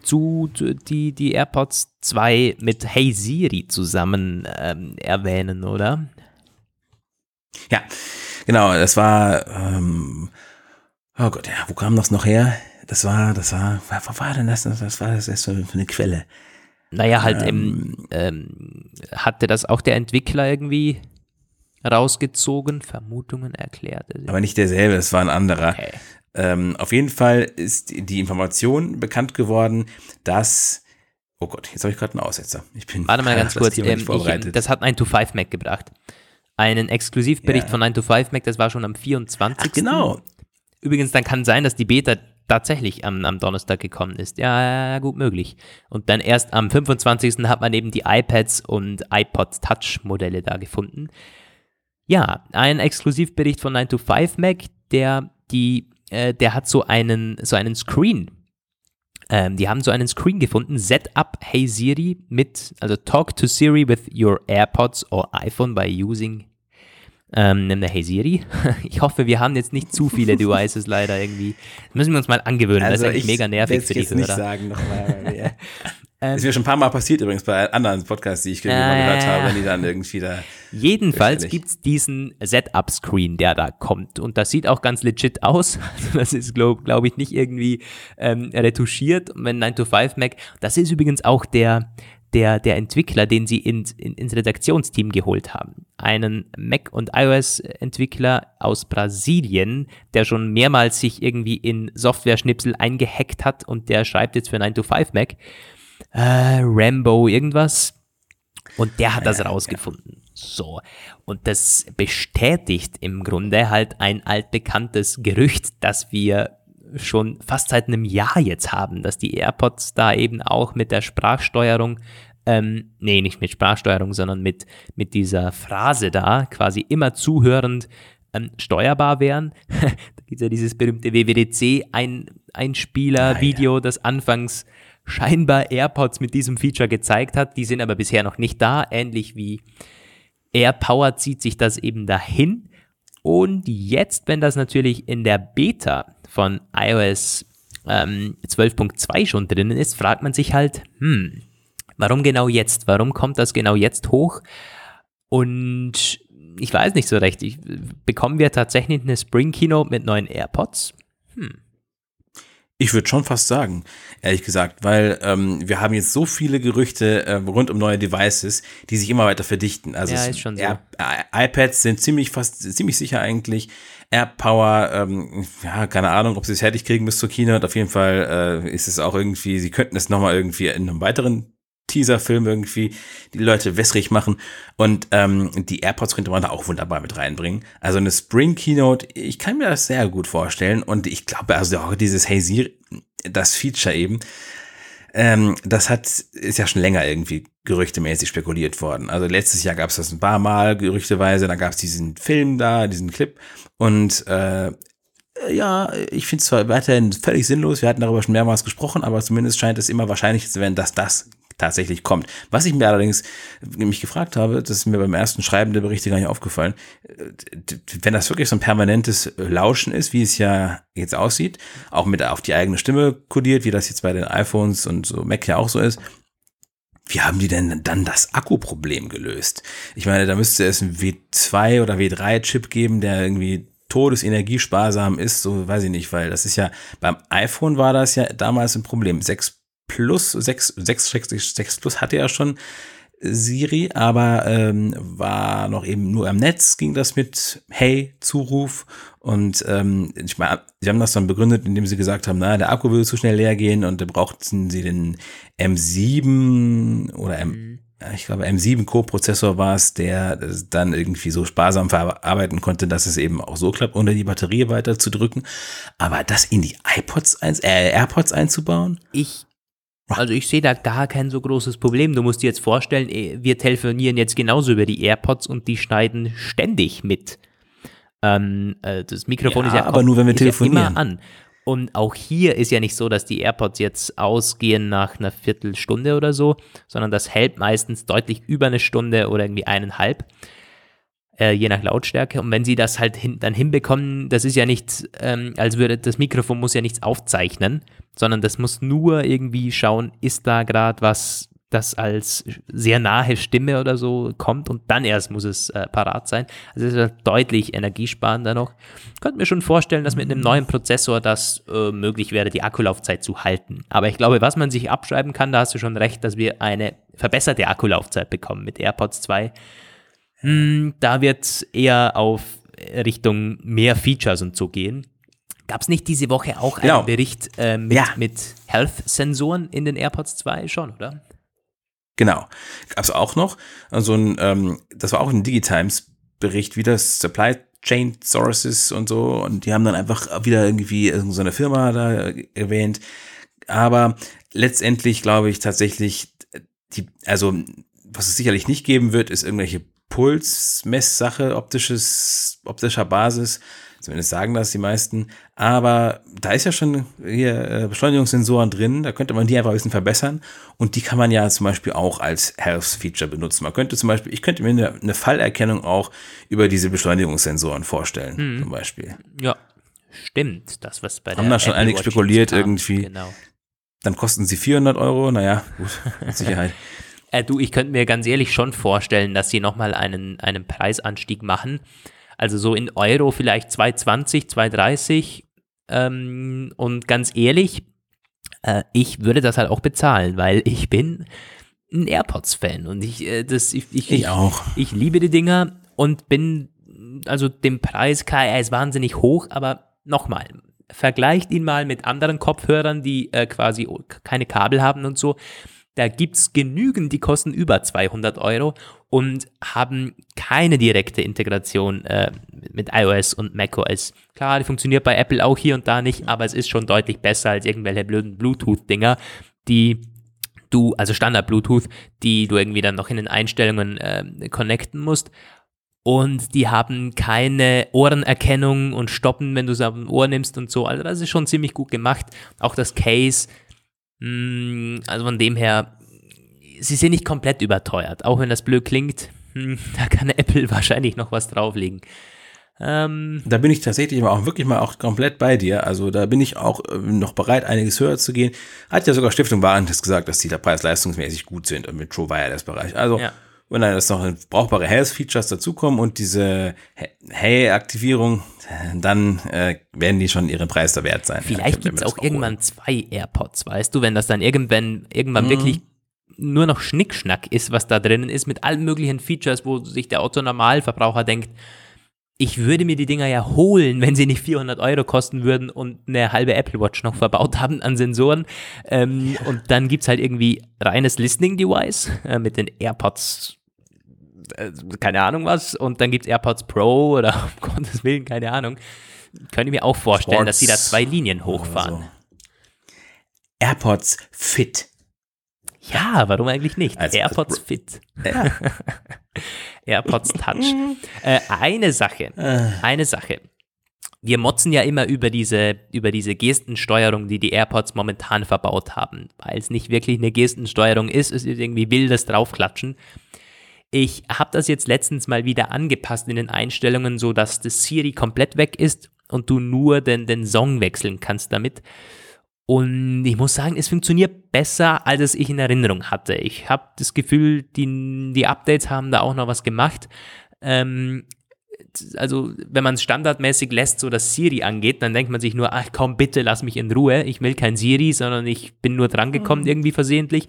zu die, die AirPods 2 mit Hey Siri zusammen ähm, erwähnen, oder? Ja, Genau, das war, ähm, oh Gott, ja, wo kam das noch her? Das war, das war, was war denn das? Was war das erst für eine Quelle? Naja, halt ähm, ähm, hatte das auch der Entwickler irgendwie rausgezogen, Vermutungen erklärt. Aber nicht derselbe, es war ein anderer. Okay. Ähm, auf jeden Fall ist die Information bekannt geworden, dass Oh Gott, jetzt habe ich gerade einen Aussetzer. Ich bin Warte mal ganz kurz. Ähm, ich, das hat ein 2.5 Mac gebracht einen Exklusivbericht ja. von 9 to 5 Mac, das war schon am 24. Ach, genau. Übrigens, dann kann sein, dass die Beta tatsächlich am, am Donnerstag gekommen ist. Ja, gut möglich. Und dann erst am 25. hat man eben die iPads und iPod Touch Modelle da gefunden. Ja, ein Exklusivbericht von 9 to 5 Mac, der die, äh, der hat so einen, so einen Screen Ähm, die haben so einen Screen gefunden, Set up Hey Siri mit, also Talk to Siri with your AirPods or iPhone by using ähm, eine Hey Siri. Ich hoffe, wir haben jetzt nicht zu viele Devices leider irgendwie. Das müssen wir uns mal angewöhnen. Also das ist eigentlich mega nervig für die jetzt nicht Hörer. sagen nochmal. ist mir schon ein paar Mal passiert übrigens bei anderen Podcasts, die ich mal Äh. gehört habe, wenn die dann irgendwie da. Jedenfalls Fürchterlich. gibt's diesen Setup-Screen, der da kommt. Und das sieht auch ganz legit aus. Also das ist, glaube glaub ich, nicht irgendwie ähm, retuschiert. Und wenn 9to5Mac, das ist übrigens auch der, der, der Entwickler, den sie ins, in, ins Redaktionsteam geholt haben. Einen Mac- und iOS-Entwickler aus Brasilien, der schon mehrmals sich irgendwie in Software-Schnipsel eingehackt hat und der schreibt jetzt für 9to5Mac. Äh, Rambo irgendwas. Und der hat das rausgefunden. So. Und das bestätigt im Grunde halt ein altbekanntes Gerücht, das wir schon fast seit einem Jahr jetzt haben, dass die AirPods da eben auch mit der Sprachsteuerung, ähm, nee, nicht mit Sprachsteuerung, sondern mit, mit dieser Phrase da quasi immer zuhörend ähm, steuerbar wären. da gibt es ja dieses berühmte WWDC-Einspieler-Video, das anfangs scheinbar AirPods mit diesem Feature gezeigt hat. Die sind aber bisher noch nicht da, ähnlich wie AirPower zieht sich das eben dahin. Und jetzt, wenn das natürlich in der Beta von iOS ähm, 12.2 schon drinnen ist, fragt man sich halt, hm, warum genau jetzt? Warum kommt das genau jetzt hoch? Und ich weiß nicht so recht. Ich, bekommen wir tatsächlich eine Spring Keynote mit neuen AirPods? Ich würde schon fast sagen, ehrlich gesagt, weil ähm, wir haben jetzt so viele Gerüchte äh, rund um neue Devices, die sich immer weiter verdichten. Also Ja, es- ist schon so. I- iPads sind ziemlich fast ziemlich sicher eigentlich. AirPower, ähm, ja, keine Ahnung, ob sie es fertig kriegen bis zur Keynote. Auf jeden Fall äh, ist es auch irgendwie, sie könnten es nochmal irgendwie in einem weiteren Teaserfilm irgendwie die Leute wässrig machen. Und ähm, die AirPods könnte man da auch wunderbar mit reinbringen. Also eine Spring Keynote, ich kann mir das sehr gut vorstellen. Und ich glaube, also auch dieses Hey Siri, das Feature eben, ähm, das hat, ist ja schon länger irgendwie gerüchtemäßig spekuliert worden. Also letztes Jahr gab es das ein paar Mal gerüchteweise, dann gab es diesen Film da, diesen Clip. Und äh, ja, ich finde es zwar weiterhin völlig sinnlos, wir hatten darüber schon mehrmals gesprochen, aber zumindest scheint es immer wahrscheinlich zu werden, dass das tatsächlich kommt. Was ich mir allerdings mich gefragt habe, das ist mir beim ersten Schreiben der Berichte gar nicht aufgefallen, äh, wenn das wirklich so ein permanentes Lauschen ist, wie es ja jetzt aussieht, auch mit auf die eigene Stimme kodiert, wie das jetzt bei den iPhones und so Mac ja auch so ist, wie haben die denn dann das Akkuproblem gelöst? Ich meine, da müsste es einen W2 oder W3-Chip geben, der irgendwie todesenergiesparsam ist, so weiß ich nicht, weil das ist ja, beim iPhone war das ja damals ein Problem. 6 Plus, 6, 6, 6, 6 Plus hatte ja schon Siri, aber ähm, war noch eben nur am Netz, ging das mit Hey, Zuruf. Und ähm, ich meine, sie haben das dann begründet, indem sie gesagt haben, na, der Akku würde zu schnell leer gehen und da brauchten sie den M7 oder M, ja, ich glaube M7 Co-Prozessor war es, der dann irgendwie so sparsam verarbeiten konnte, dass es eben auch so klappt, ohne die Batterie weiter zu drücken. Aber das in die iPods, ein, äh, AirPods einzubauen? Ich, also ich sehe da gar kein so großes Problem. Du musst dir jetzt vorstellen, eh, wir telefonieren jetzt genauso über die AirPods und die schneiden ständig mit. Ähm, äh, das Mikrofon Ja, ist ja aber nur, wenn wir ist ja telefonieren. immer an. Und auch hier ist ja nicht so, dass die AirPods jetzt ausgehen nach einer Viertelstunde oder so, sondern das hält meistens deutlich über eine Stunde oder irgendwie eineinhalb, äh, je nach Lautstärke. Und wenn sie das halt hin, dann hinbekommen, das ist ja nicht, ähm, als würde das Mikrofon muss ja nichts aufzeichnen, sondern das muss nur irgendwie schauen, ist da gerade was, das als sehr nahe Stimme oder so kommt und dann erst muss es äh, parat sein. Also es ist halt deutlich energiesparender noch. Ich könnte mir schon vorstellen, dass mit einem neuen Prozessor das äh, möglich wäre, die Akkulaufzeit zu halten. Aber ich glaube, was man sich abschreiben kann, da hast du schon recht, dass wir eine verbesserte Akkulaufzeit bekommen mit AirPods 2. Hm, da wird es eher auf Richtung mehr Features und so gehen. Gab es nicht diese Woche auch einen Genau. Bericht äh, mit, Ja. mit Health-Sensoren in den AirPods 2? Schon, oder? Genau. Gab's auch noch. So ein, ähm, das war auch ein Digitimes-Bericht, wie das Supply Chain Sources und so. Und die haben dann einfach wieder irgendwie so eine Firma da erwähnt. Aber letztendlich glaube ich tatsächlich, die, also was es sicherlich nicht geben wird, ist irgendwelche Pulsmesssache, optisches, optischer Basis. Zumindest sagen das die meisten. Aber da ist ja schon hier äh, Beschleunigungssensoren drin. Da könnte man die einfach ein bisschen verbessern. Und die kann man ja zum Beispiel auch als Health-Feature benutzen. Man könnte zum Beispiel, ich könnte mir eine, eine Fallerkennung auch über diese Beschleunigungssensoren vorstellen, hm. zum Beispiel. Ja, stimmt. Das, was bei Haben da schon einige spekuliert irgendwie. Genau. Dann kosten sie 400 Euro. Naja, gut, mit Sicherheit. Äh, du, ich könnte mir ganz ehrlich schon vorstellen, dass sie nochmal einen, einen Preisanstieg machen. Also so in Euro vielleicht 2,20, 2,30. Ähm, und ganz ehrlich, äh, ich würde das halt auch bezahlen, weil ich bin ein AirPods-Fan und ich, äh, das, ich, ich, ich, auch. Ich liebe die Dinger und bin, also dem Preis, klar, er ist wahnsinnig hoch, aber nochmal, vergleicht ihn mal mit anderen Kopfhörern, die äh, quasi keine Kabel haben und so. Da gibt es genügend, die kosten über 200 Euro und haben keine direkte Integration äh, mit iOS und macOS. Klar, die funktioniert bei Apple auch hier und da nicht, aber es ist schon deutlich besser als irgendwelche blöden Bluetooth-Dinger, die du, also Standard-Bluetooth, die du irgendwie dann noch in den Einstellungen äh, connecten musst. Und die haben keine Ohrenerkennung und stoppen, wenn du es auf dem Ohr nimmst und so. Also das ist schon ziemlich gut gemacht. Auch das Case also von dem her, sie sind nicht komplett überteuert. Auch wenn das blöd klingt, hm, da kann Apple wahrscheinlich noch was drauflegen. Ähm, da bin ich tatsächlich auch wirklich mal auch komplett bei dir. Also da bin ich auch äh, noch bereit, einiges höher zu gehen. Hat ja sogar Stiftung Warentest gesagt, dass die da preis-leistungsmäßig gut sind mit True Wireless-Bereich. Also ja wenn dann jetzt noch brauchbare Health-Features dazukommen und diese Hey-Aktivierung, dann äh, werden die schon ihren Preis da wert sein. Vielleicht gibt es auch irgendwann holen. zwei AirPods, weißt du, wenn das dann irgendwann, irgendwann mhm. wirklich nur noch Schnickschnack ist, was da drinnen ist, mit allen möglichen Features, wo sich der Otto-Normalverbraucher denkt, ich würde mir die Dinger ja holen, wenn sie nicht 400 Euro kosten würden und eine halbe Apple Watch noch verbaut haben an Sensoren. Ähm, ja. Und dann gibt es halt irgendwie reines Listening-Device äh, mit den AirPods äh, keine Ahnung was. Und dann gibt es AirPods Pro oder um Gottes Willen, keine Ahnung. Könnte ich mir auch vorstellen, Sports dass sie da zwei Linien hochfahren. So. AirPods Fit. Ja, warum eigentlich nicht? Also, AirPods Fit. Ja. AirPods Touch. äh, eine Sache, äh. eine Sache. Wir motzen ja immer über diese, über diese Gestensteuerung, die die AirPods momentan verbaut haben, weil es nicht wirklich eine Gestensteuerung ist, es ist irgendwie wildes Draufklatschen. Ich habe das jetzt letztens mal wieder angepasst in den Einstellungen, so dass das Siri komplett weg ist und du nur den, den Song wechseln kannst damit. Und ich muss sagen, es funktioniert besser, als es ich in Erinnerung hatte. Ich habe das Gefühl, die, die Updates haben da auch noch was gemacht. Ähm, also wenn man es standardmäßig lässt, so dass Siri angeht, dann denkt man sich nur, ach komm, bitte lass mich in Ruhe. Ich will kein Siri, sondern ich bin nur drangekommen mhm. irgendwie versehentlich.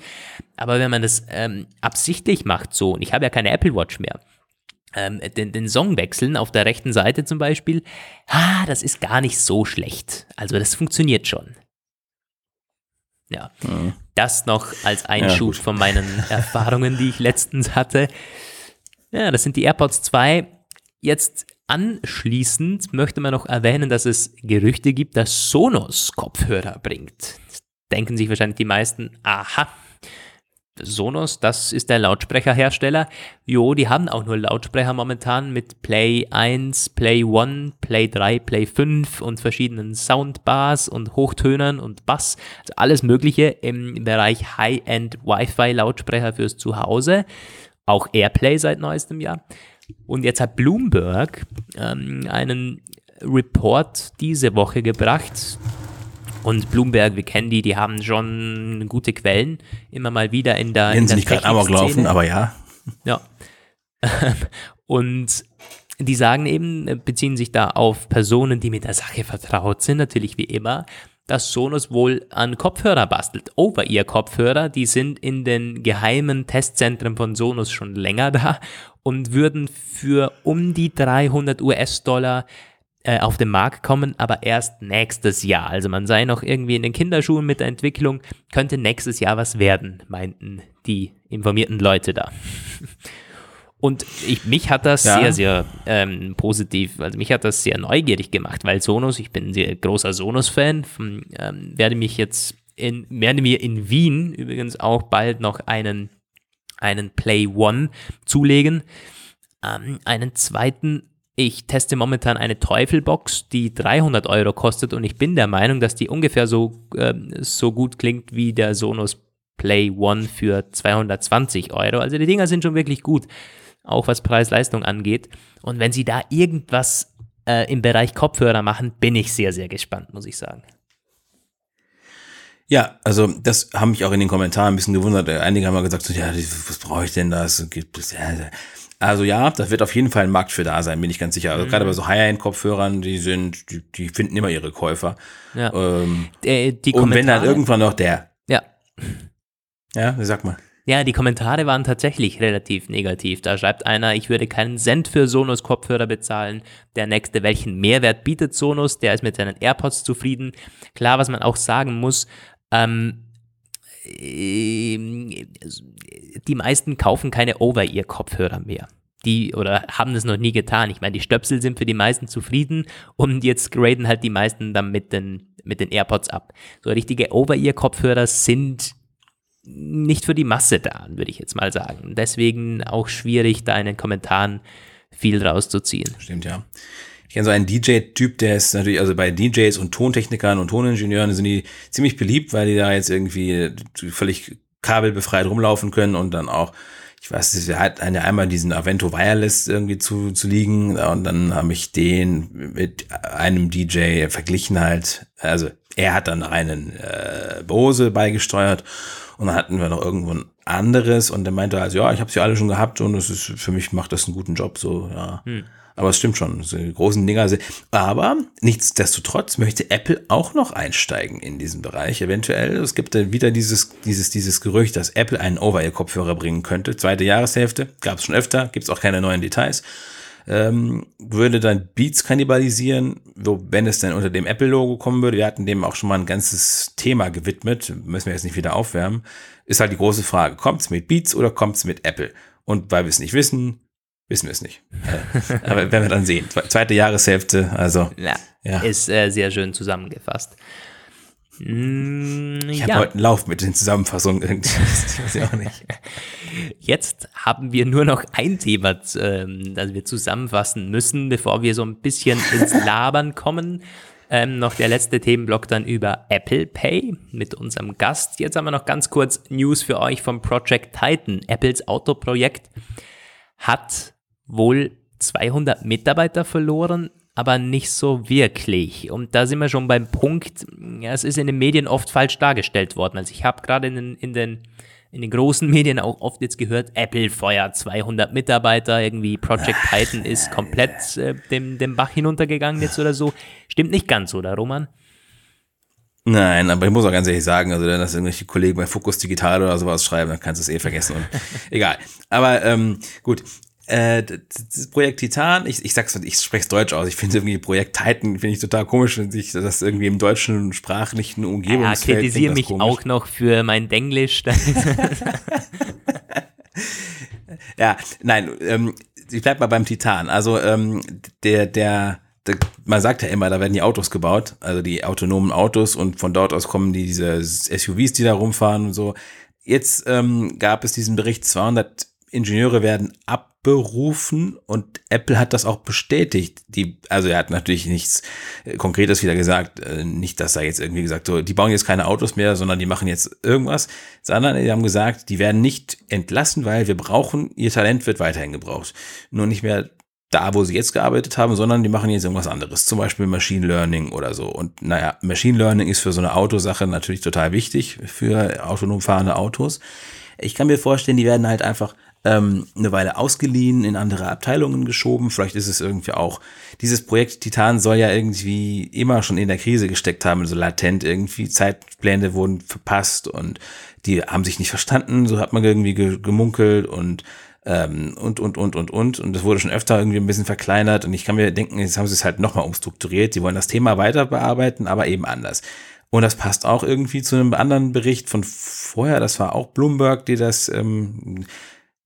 Aber wenn man das ähm, absichtlich macht so, und ich habe ja keine Apple Watch mehr, ähm, den, den Song wechseln auf der rechten Seite zum Beispiel, ah, das ist gar nicht so schlecht. Also das funktioniert schon. Ja, mhm. das noch als Einschub ja, von meinen Erfahrungen, die ich letztens hatte. Ja, das sind die AirPods 2 Jetzt anschließend möchte man noch erwähnen, dass es Gerüchte gibt, dass Sonos Kopfhörer bringt. Jetzt denken sich wahrscheinlich die meisten, aha, Sonos, das ist der Lautsprecherhersteller. Jo, die haben auch nur Lautsprecher momentan mit Play 1, Play 1, Play 3, Play 5 und verschiedenen Soundbars und Hochtönern und Bass. Also alles Mögliche im Bereich High-End Wi-Fi Lautsprecher fürs Zuhause. Auch Airplay seit neuestem Jahr. Und jetzt hat Bloomberg ähm, einen Report diese Woche gebracht. Und Bloomberg, wir kennen die, die haben schon gute Quellen, immer mal wieder in der. Wenn sie nicht gerade Amok laufen, aber ja. Ja. Und die sagen eben, beziehen sich da auf Personen, die mit der Sache vertraut sind, natürlich wie immer, dass Sonos wohl an Kopfhörer bastelt. Over-Ear-Kopfhörer, die sind in den geheimen Testzentren von Sonos schon länger da und würden für um die 300 US-Dollar äh, auf den Markt kommen, aber erst nächstes Jahr. Also man sei noch irgendwie in den Kinderschuhen mit der Entwicklung, könnte nächstes Jahr was werden, meinten die informierten Leute da. Und ich, mich hat das ja. sehr, sehr ähm, positiv, also mich hat das sehr neugierig gemacht, weil Sonos, ich bin ein sehr großer Sonos-Fan, ähm, werde mich jetzt in, werde mir in Wien übrigens auch bald noch einen, einen Play One zulegen, ähm, einen zweiten ich teste momentan eine Teufelbox, die 300 Euro kostet und ich bin der Meinung, dass die ungefähr so, äh, so gut klingt wie der Sonos Play One für 220 Euro. Also die Dinger sind schon wirklich gut, auch was Preis-Leistung angeht. Und wenn sie da irgendwas äh, im Bereich Kopfhörer machen, bin ich sehr, sehr gespannt, muss ich sagen. Ja, also das haben mich auch in den Kommentaren ein bisschen gewundert. Einige haben mal gesagt, so, ja, was brauche ich denn das? Also ja, das wird auf jeden Fall ein Markt für da sein, bin ich ganz sicher. Also mhm. gerade bei so High-End-Kopfhörern, die sind, die, die, finden immer ihre Käufer. Ja. Ähm, die, die und wenn dann irgendwann noch der. Ja. Ja, sag mal. Ja, die Kommentare waren tatsächlich relativ negativ. Da schreibt einer, ich würde keinen Cent für Sonos Kopfhörer bezahlen. Der nächste, welchen Mehrwert bietet Sonos? Der ist mit seinen AirPods zufrieden. Klar, was man auch sagen muss, ähm, ähm, die meisten kaufen keine Over-Ear-Kopfhörer mehr. Die oder haben das noch nie getan. Ich meine, die Stöpsel sind für die meisten zufrieden und jetzt graden halt die meisten dann mit den, mit den AirPods ab. So richtige Over-Ear-Kopfhörer sind nicht für die Masse da, würde ich jetzt mal sagen. Deswegen auch schwierig, da in den Kommentaren viel rauszuziehen. Stimmt, ja. Ich kenne so einen DJ-Typ, der ist natürlich, also bei DJs und Tontechnikern und Toningenieuren sind die ziemlich beliebt, weil die da jetzt irgendwie völlig kabelbefreit rumlaufen können und dann auch, ich weiß, er hat eine einmal diesen Avento Wireless irgendwie zu, zu liegen und dann habe ich den mit einem DJ verglichen halt, also er hat dann einen äh, Bose beigesteuert und dann hatten wir noch irgendwo ein anderes und der meinte also, ja, ich habe sie alle schon gehabt und es ist, für mich macht das einen guten Job, so, ja. Hm. Aber es stimmt schon, die großen Dinger. Aber nichtsdestotrotz möchte Apple auch noch einsteigen in diesen Bereich. Eventuell, es gibt dann wieder dieses, dieses, dieses Gerücht, dass Apple einen Over-Ear-Kopfhörer bringen könnte. Zweite Jahreshälfte, gab es schon öfter, gibt es auch keine neuen Details. Ähm, würde dann Beats kannibalisieren, wo, wenn es dann unter dem Apple-Logo kommen würde. Wir hatten dem auch schon mal ein ganzes Thema gewidmet, müssen wir jetzt nicht wieder aufwärmen. Ist halt die große Frage, kommt es mit Beats oder kommt es mit Apple? Und weil wir es nicht wissen, Wissen wir es nicht. Aber werden wir dann sehen. Zweite Jahreshälfte, also. Ja, ja. ist äh, sehr schön zusammengefasst. Mm, ich habe ja. heute einen Lauf mit den Zusammenfassungen irgendwie. Das weiß ich auch nicht. Jetzt haben wir nur noch ein Thema, ähm, das wir zusammenfassen müssen, bevor wir so ein bisschen ins Labern kommen. Ähm, noch der letzte Themenblock dann über Apple Pay mit unserem Gast. Jetzt haben wir noch ganz kurz News für euch vom Project Titan, Apples Autoprojekt hat wohl 200 Mitarbeiter verloren, aber nicht so wirklich. Und da sind wir schon beim Punkt, ja, es ist in den Medien oft falsch dargestellt worden. Also ich habe gerade in den, in, den, in den großen Medien auch oft jetzt gehört, Apple feuert 200 Mitarbeiter, irgendwie Project Titan ist komplett äh, dem, dem Bach hinuntergegangen jetzt oder so. Stimmt nicht ganz, oder Roman? Nein, aber ich muss auch ganz ehrlich sagen, also wenn das irgendwelche Kollegen bei Fokus Digital oder sowas schreiben, dann kannst du es eh vergessen. Und, egal. Aber ähm, gut, äh, das Projekt Titan, ich, ich sag's, ich spreche es deutsch aus. Ich finde irgendwie Projekt Titan finde ich total komisch, wenn sich das irgendwie im deutschen sprachlichen Umgebungsfeld. Ja, kritisiere mich komisch. auch noch für mein Denglisch. ja, nein, ähm, ich bleib mal beim Titan. Also ähm, der, der, der, man sagt ja immer, da werden die Autos gebaut, also die autonomen Autos und von dort aus kommen die, diese SUVs, die da rumfahren und so. Jetzt ähm, gab es diesen Bericht, 200 Ingenieure werden abberufen und Apple hat das auch bestätigt. Die, also er hat natürlich nichts äh, Konkretes wieder gesagt, äh, nicht, dass er jetzt irgendwie gesagt, so, die bauen jetzt keine Autos mehr, sondern die machen jetzt irgendwas, sondern die haben gesagt, die werden nicht entlassen, weil wir brauchen, ihr Talent wird weiterhin gebraucht. Nur nicht mehr da, wo sie jetzt gearbeitet haben, sondern die machen jetzt irgendwas anderes, zum Beispiel Machine Learning oder so. Und naja, Machine Learning ist für so eine Autosache natürlich total wichtig für autonom fahrende Autos. Ich kann mir vorstellen, die werden halt einfach ähm, eine Weile ausgeliehen, in andere Abteilungen geschoben. Vielleicht ist es irgendwie auch, dieses Projekt Titan soll ja irgendwie immer schon in der Krise gesteckt haben, so latent irgendwie. Zeitpläne wurden verpasst und die haben sich nicht verstanden, so hat man irgendwie gemunkelt und ähm, und, und, und, und, und. Und das wurde schon öfter irgendwie ein bisschen verkleinert. Und ich kann mir denken, jetzt haben sie es halt nochmal umstrukturiert. Sie wollen das Thema weiter bearbeiten, aber eben anders. Und das passt auch irgendwie zu einem anderen Bericht von vorher. Das war auch Bloomberg, die das ähm,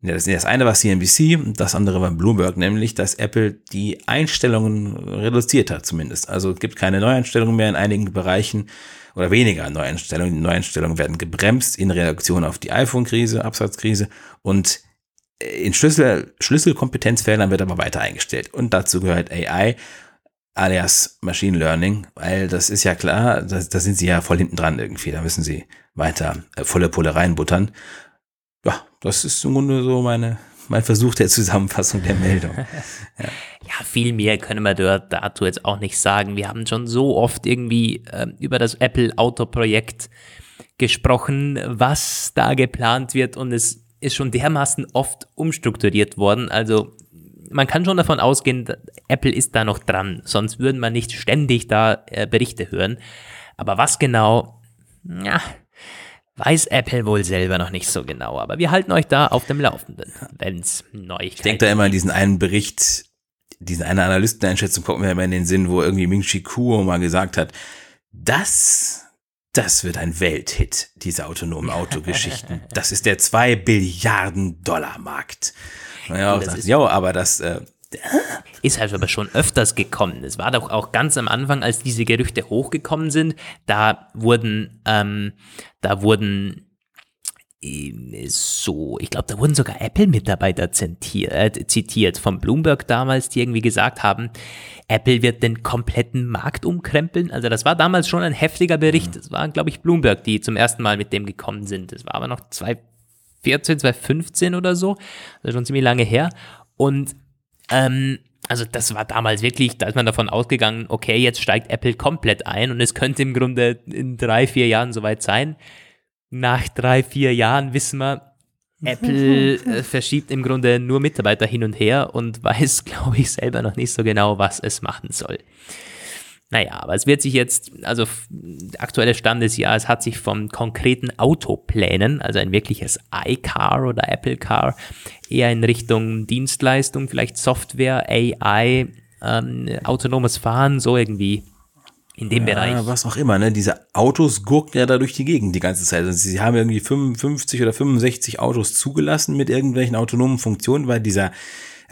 das, das eine war CNBC das andere war Bloomberg, nämlich, dass Apple die Einstellungen reduziert hat zumindest. Also es gibt keine Neueinstellungen mehr in einigen Bereichen oder weniger Neueinstellungen. Die Neueinstellungen werden gebremst in Reaktion auf die iPhone-Krise, Absatzkrise und in Schlüssel, Schlüsselkompetenzfeldern wird aber weiter eingestellt. Und dazu gehört AI, alias Machine Learning, weil das ist ja klar, da, da sind sie ja voll hinten dran irgendwie. Da müssen sie weiter äh, volle Pulle reinbuttern. Das ist im Grunde so meine, mein Versuch der Zusammenfassung der Meldung. Ja. ja, viel mehr können wir dort dazu jetzt auch nicht sagen. Wir haben schon so oft irgendwie äh, über das Apple Auto Projekt gesprochen, was da geplant wird und es ist schon dermaßen oft umstrukturiert worden. Also man kann schon davon ausgehen, Apple ist da noch dran, sonst würden wir nicht ständig da äh, Berichte hören. Aber was genau, ja, weiß Apple wohl selber noch nicht so genau. Aber wir halten euch da auf dem Laufenden, wenn es Neuigkeiten Ich denke da immer an diesen einen Bericht, diesen eine Analysteneinschätzung kommt mir immer in den Sinn, wo irgendwie Ming-Chi Kuo mal gesagt hat, das das wird ein Welthit, diese autonomen Autogeschichten. das ist der 2 Billiarden Dollar Markt. Ja, auch sagt, ja, aber das äh, ist halt aber schon öfters gekommen. Es war doch auch ganz am Anfang, als diese Gerüchte hochgekommen sind, da wurden, ähm, da wurden so, ich glaube, da wurden sogar Apple-Mitarbeiter zitiert, äh, zitiert von Bloomberg damals, die irgendwie gesagt haben, Apple wird den kompletten Markt umkrempeln. Also das war damals schon ein heftiger Bericht. Das war, glaube ich, Bloomberg, die zum ersten Mal mit dem gekommen sind. Das war aber noch 2014, 2015 oder so. Also schon ziemlich lange her. Und ähm, also das war damals wirklich, da ist man davon ausgegangen, okay, jetzt steigt Apple komplett ein und es könnte im Grunde in drei, vier Jahren soweit sein nach drei, vier Jahren wissen wir, Apple äh, verschiebt im Grunde nur Mitarbeiter hin und her und weiß, glaube ich, selber noch nicht so genau, was es machen soll. Naja, aber es wird sich jetzt, also der aktuelle Stand des Jahres hat sich vom konkreten Autoplänen, also ein wirkliches iCar oder Apple Car, eher in Richtung Dienstleistung, vielleicht Software, AI, ähm, autonomes Fahren, so irgendwie in dem ja, Bereich. Was auch immer, ne? Diese Autos gurken ja da durch die Gegend die ganze Zeit. Also sie haben irgendwie 55 oder 65 Autos zugelassen mit irgendwelchen autonomen Funktionen, weil dieser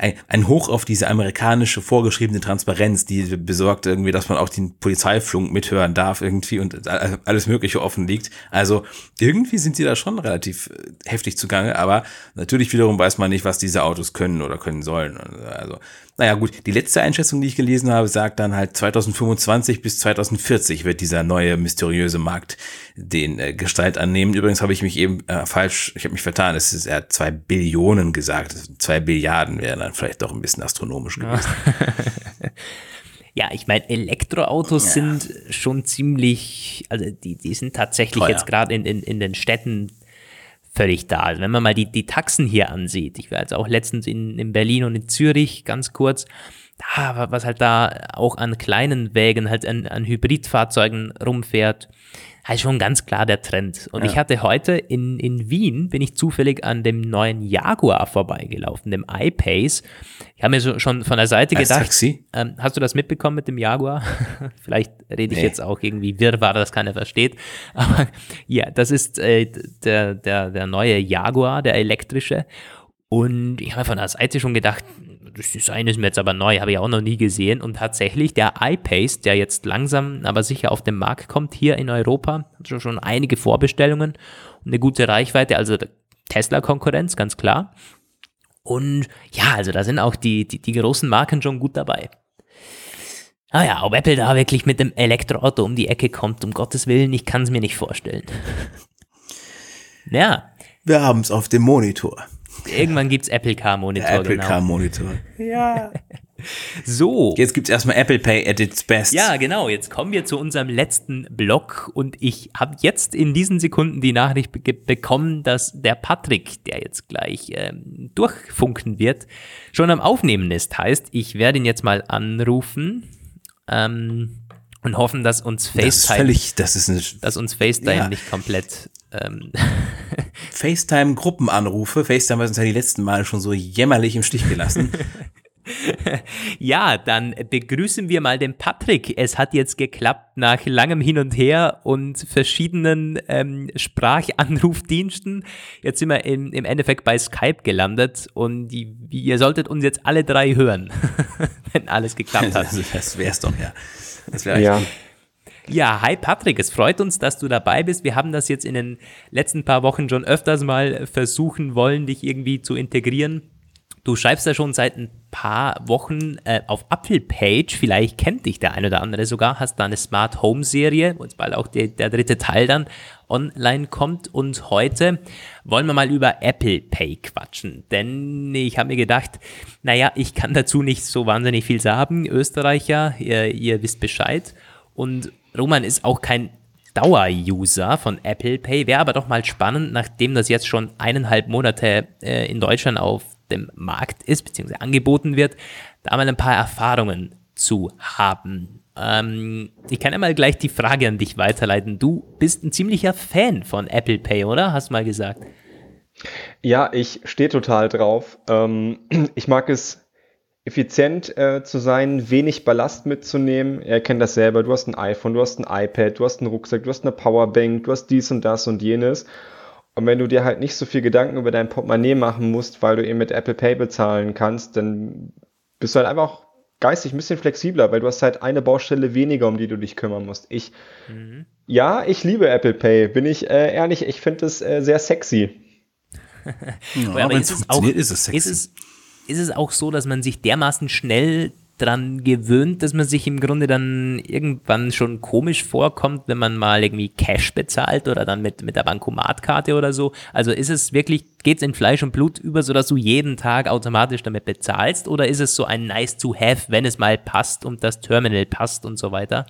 ein, ein Hoch auf diese amerikanische vorgeschriebene Transparenz, die besorgt irgendwie, dass man auch den Polizeiflunk mithören darf irgendwie und alles Mögliche offen liegt. Also irgendwie sind sie da schon relativ äh, heftig zugange, aber natürlich wiederum weiß man nicht, was diese Autos können oder können sollen. Also naja gut, die letzte Einschätzung, die ich gelesen habe, sagt dann halt 2025 bis 2040 wird dieser neue mysteriöse Markt den äh, Gestalt annehmen. Übrigens habe ich mich eben äh, falsch, ich habe mich vertan, es ist er zwei Billionen gesagt, zwei Billiarden wären dann vielleicht doch ein bisschen astronomisch gewesen. Ja. ich meine, Elektroautos ja. sind schon ziemlich, also die, die sind tatsächlich Teuer. jetzt gerade in, in, in den Städten völlig da. Also wenn man mal die, die Taxen hier ansieht, ich war jetzt auch letztens in, in Berlin und in Zürich ganz kurz, da, was halt da auch an kleinen Wägen, halt an, an Hybridfahrzeugen rumfährt, halt schon ganz klar der Trend. Und ja. ich hatte heute in, in Wien, bin ich zufällig an dem neuen Jaguar vorbeigelaufen, dem iPace. Ich habe mir so, schon von der Seite Als gedacht, Taxi? Ähm, hast du das mitbekommen mit dem Jaguar? Vielleicht rede ich nee. jetzt auch irgendwie wirrwarr, das keiner versteht. Aber ja, das ist äh, der, der, der neue Jaguar, der elektrische. Und ich habe von der Seite schon gedacht, das Design ist mir jetzt aber neu, habe ich auch noch nie gesehen. Und tatsächlich der iPace, der jetzt langsam, aber sicher auf den Markt kommt hier in Europa, hat schon, einige Vorbestellungen und eine gute Reichweite, also Tesla-Konkurrenz, ganz klar. Und ja, also da sind auch die, die, die großen Marken schon gut dabei. Ah ja, ob Apple da wirklich mit dem Elektroauto um die Ecke kommt, um Gottes Willen, ich kann es mir nicht vorstellen. ja. Wir haben es auf dem Monitor. Irgendwann gibt es Apple Car Monitor. Der Apple genau. Car Monitor. Ja. So. Jetzt gibt es erstmal Apple Pay at its best. Ja, genau. Jetzt kommen wir zu unserem letzten Block und ich habe jetzt in diesen Sekunden die Nachricht be bekommen, dass der Patrick, der jetzt gleich ähm, durchfunken wird, schon am Aufnehmen ist. Heißt, ich werde ihn jetzt mal anrufen. Ähm, und hoffen, dass uns FaceTime, das ist völlig, das ist eine, dass uns FaceTime ja. nicht komplett ähm. FaceTime-Gruppenanrufe. FaceTime hat uns ja die letzten Male schon so jämmerlich im Stich gelassen. ja, dann begrüßen wir mal den Patrick. Es hat jetzt geklappt nach langem Hin und Her und verschiedenen ähm, Sprachanrufdiensten. Jetzt sind wir im, im Endeffekt bei Skype gelandet und die, ihr solltet uns jetzt alle drei hören, wenn alles geklappt hat. das wär's doch, ja. Das wäre ja. Ja, hi Patrick, es freut uns, dass du dabei bist. Wir haben das jetzt in den letzten paar Wochen schon öfters mal versuchen wollen, dich irgendwie zu integrieren. Du schreibst ja schon seit ein paar Wochen äh, auf Apple-Page, vielleicht kennt dich der ein oder andere sogar, hast da eine Smart Home Serie, wo jetzt bald auch die, der dritte Teil dann online kommt. Und heute wollen wir mal über Apple Pay quatschen. Denn ich habe mir gedacht, naja, ich kann dazu nicht so wahnsinnig viel sagen. Österreicher, ihr, ihr wisst Bescheid. Und Roman ist auch kein Dauer-User von Apple Pay. Wäre aber doch mal spannend, nachdem das jetzt schon eineinhalb Monate äh, in Deutschland auf dem Markt ist, beziehungsweise angeboten wird, da mal ein paar Erfahrungen zu haben. Ähm, ich kann einmal gleich die Frage an dich weiterleiten. Du bist ein ziemlicher Fan von Apple Pay, oder? Hast mal gesagt. Ja, ich stehe total drauf. Ähm, ich mag es effizient äh, zu sein, wenig Ballast mitzunehmen. Ihr kennt das selber. Du hast ein iPhone, du hast ein iPad, du hast einen Rucksack, du hast eine Powerbank, du hast dies und das und jenes. Und wenn du dir halt nicht so viel Gedanken über dein Portemonnaie machen musst, weil du eben mit Apple Pay bezahlen kannst, dann bist du halt einfach geistig ein bisschen flexibler, weil du hast halt eine Baustelle weniger, um die du dich kümmern musst. Ich, mhm. ja, ich liebe Apple Pay, bin ich äh, ehrlich, ich finde es äh, sehr sexy. ja, aber, aber ist es, auch, ist es sexy. Ist es, ist es auch so, dass man sich dermaßen schnell dran gewöhnt, dass man sich im Grunde dann irgendwann schon komisch vorkommt, wenn man mal irgendwie Cash bezahlt oder dann mit, mit der Bankomatkarte oder so. Also ist es wirklich, geht es in Fleisch und Blut über, sodass du jeden Tag automatisch damit bezahlst oder ist es so ein nice to have, wenn es mal passt und das Terminal passt und so weiter?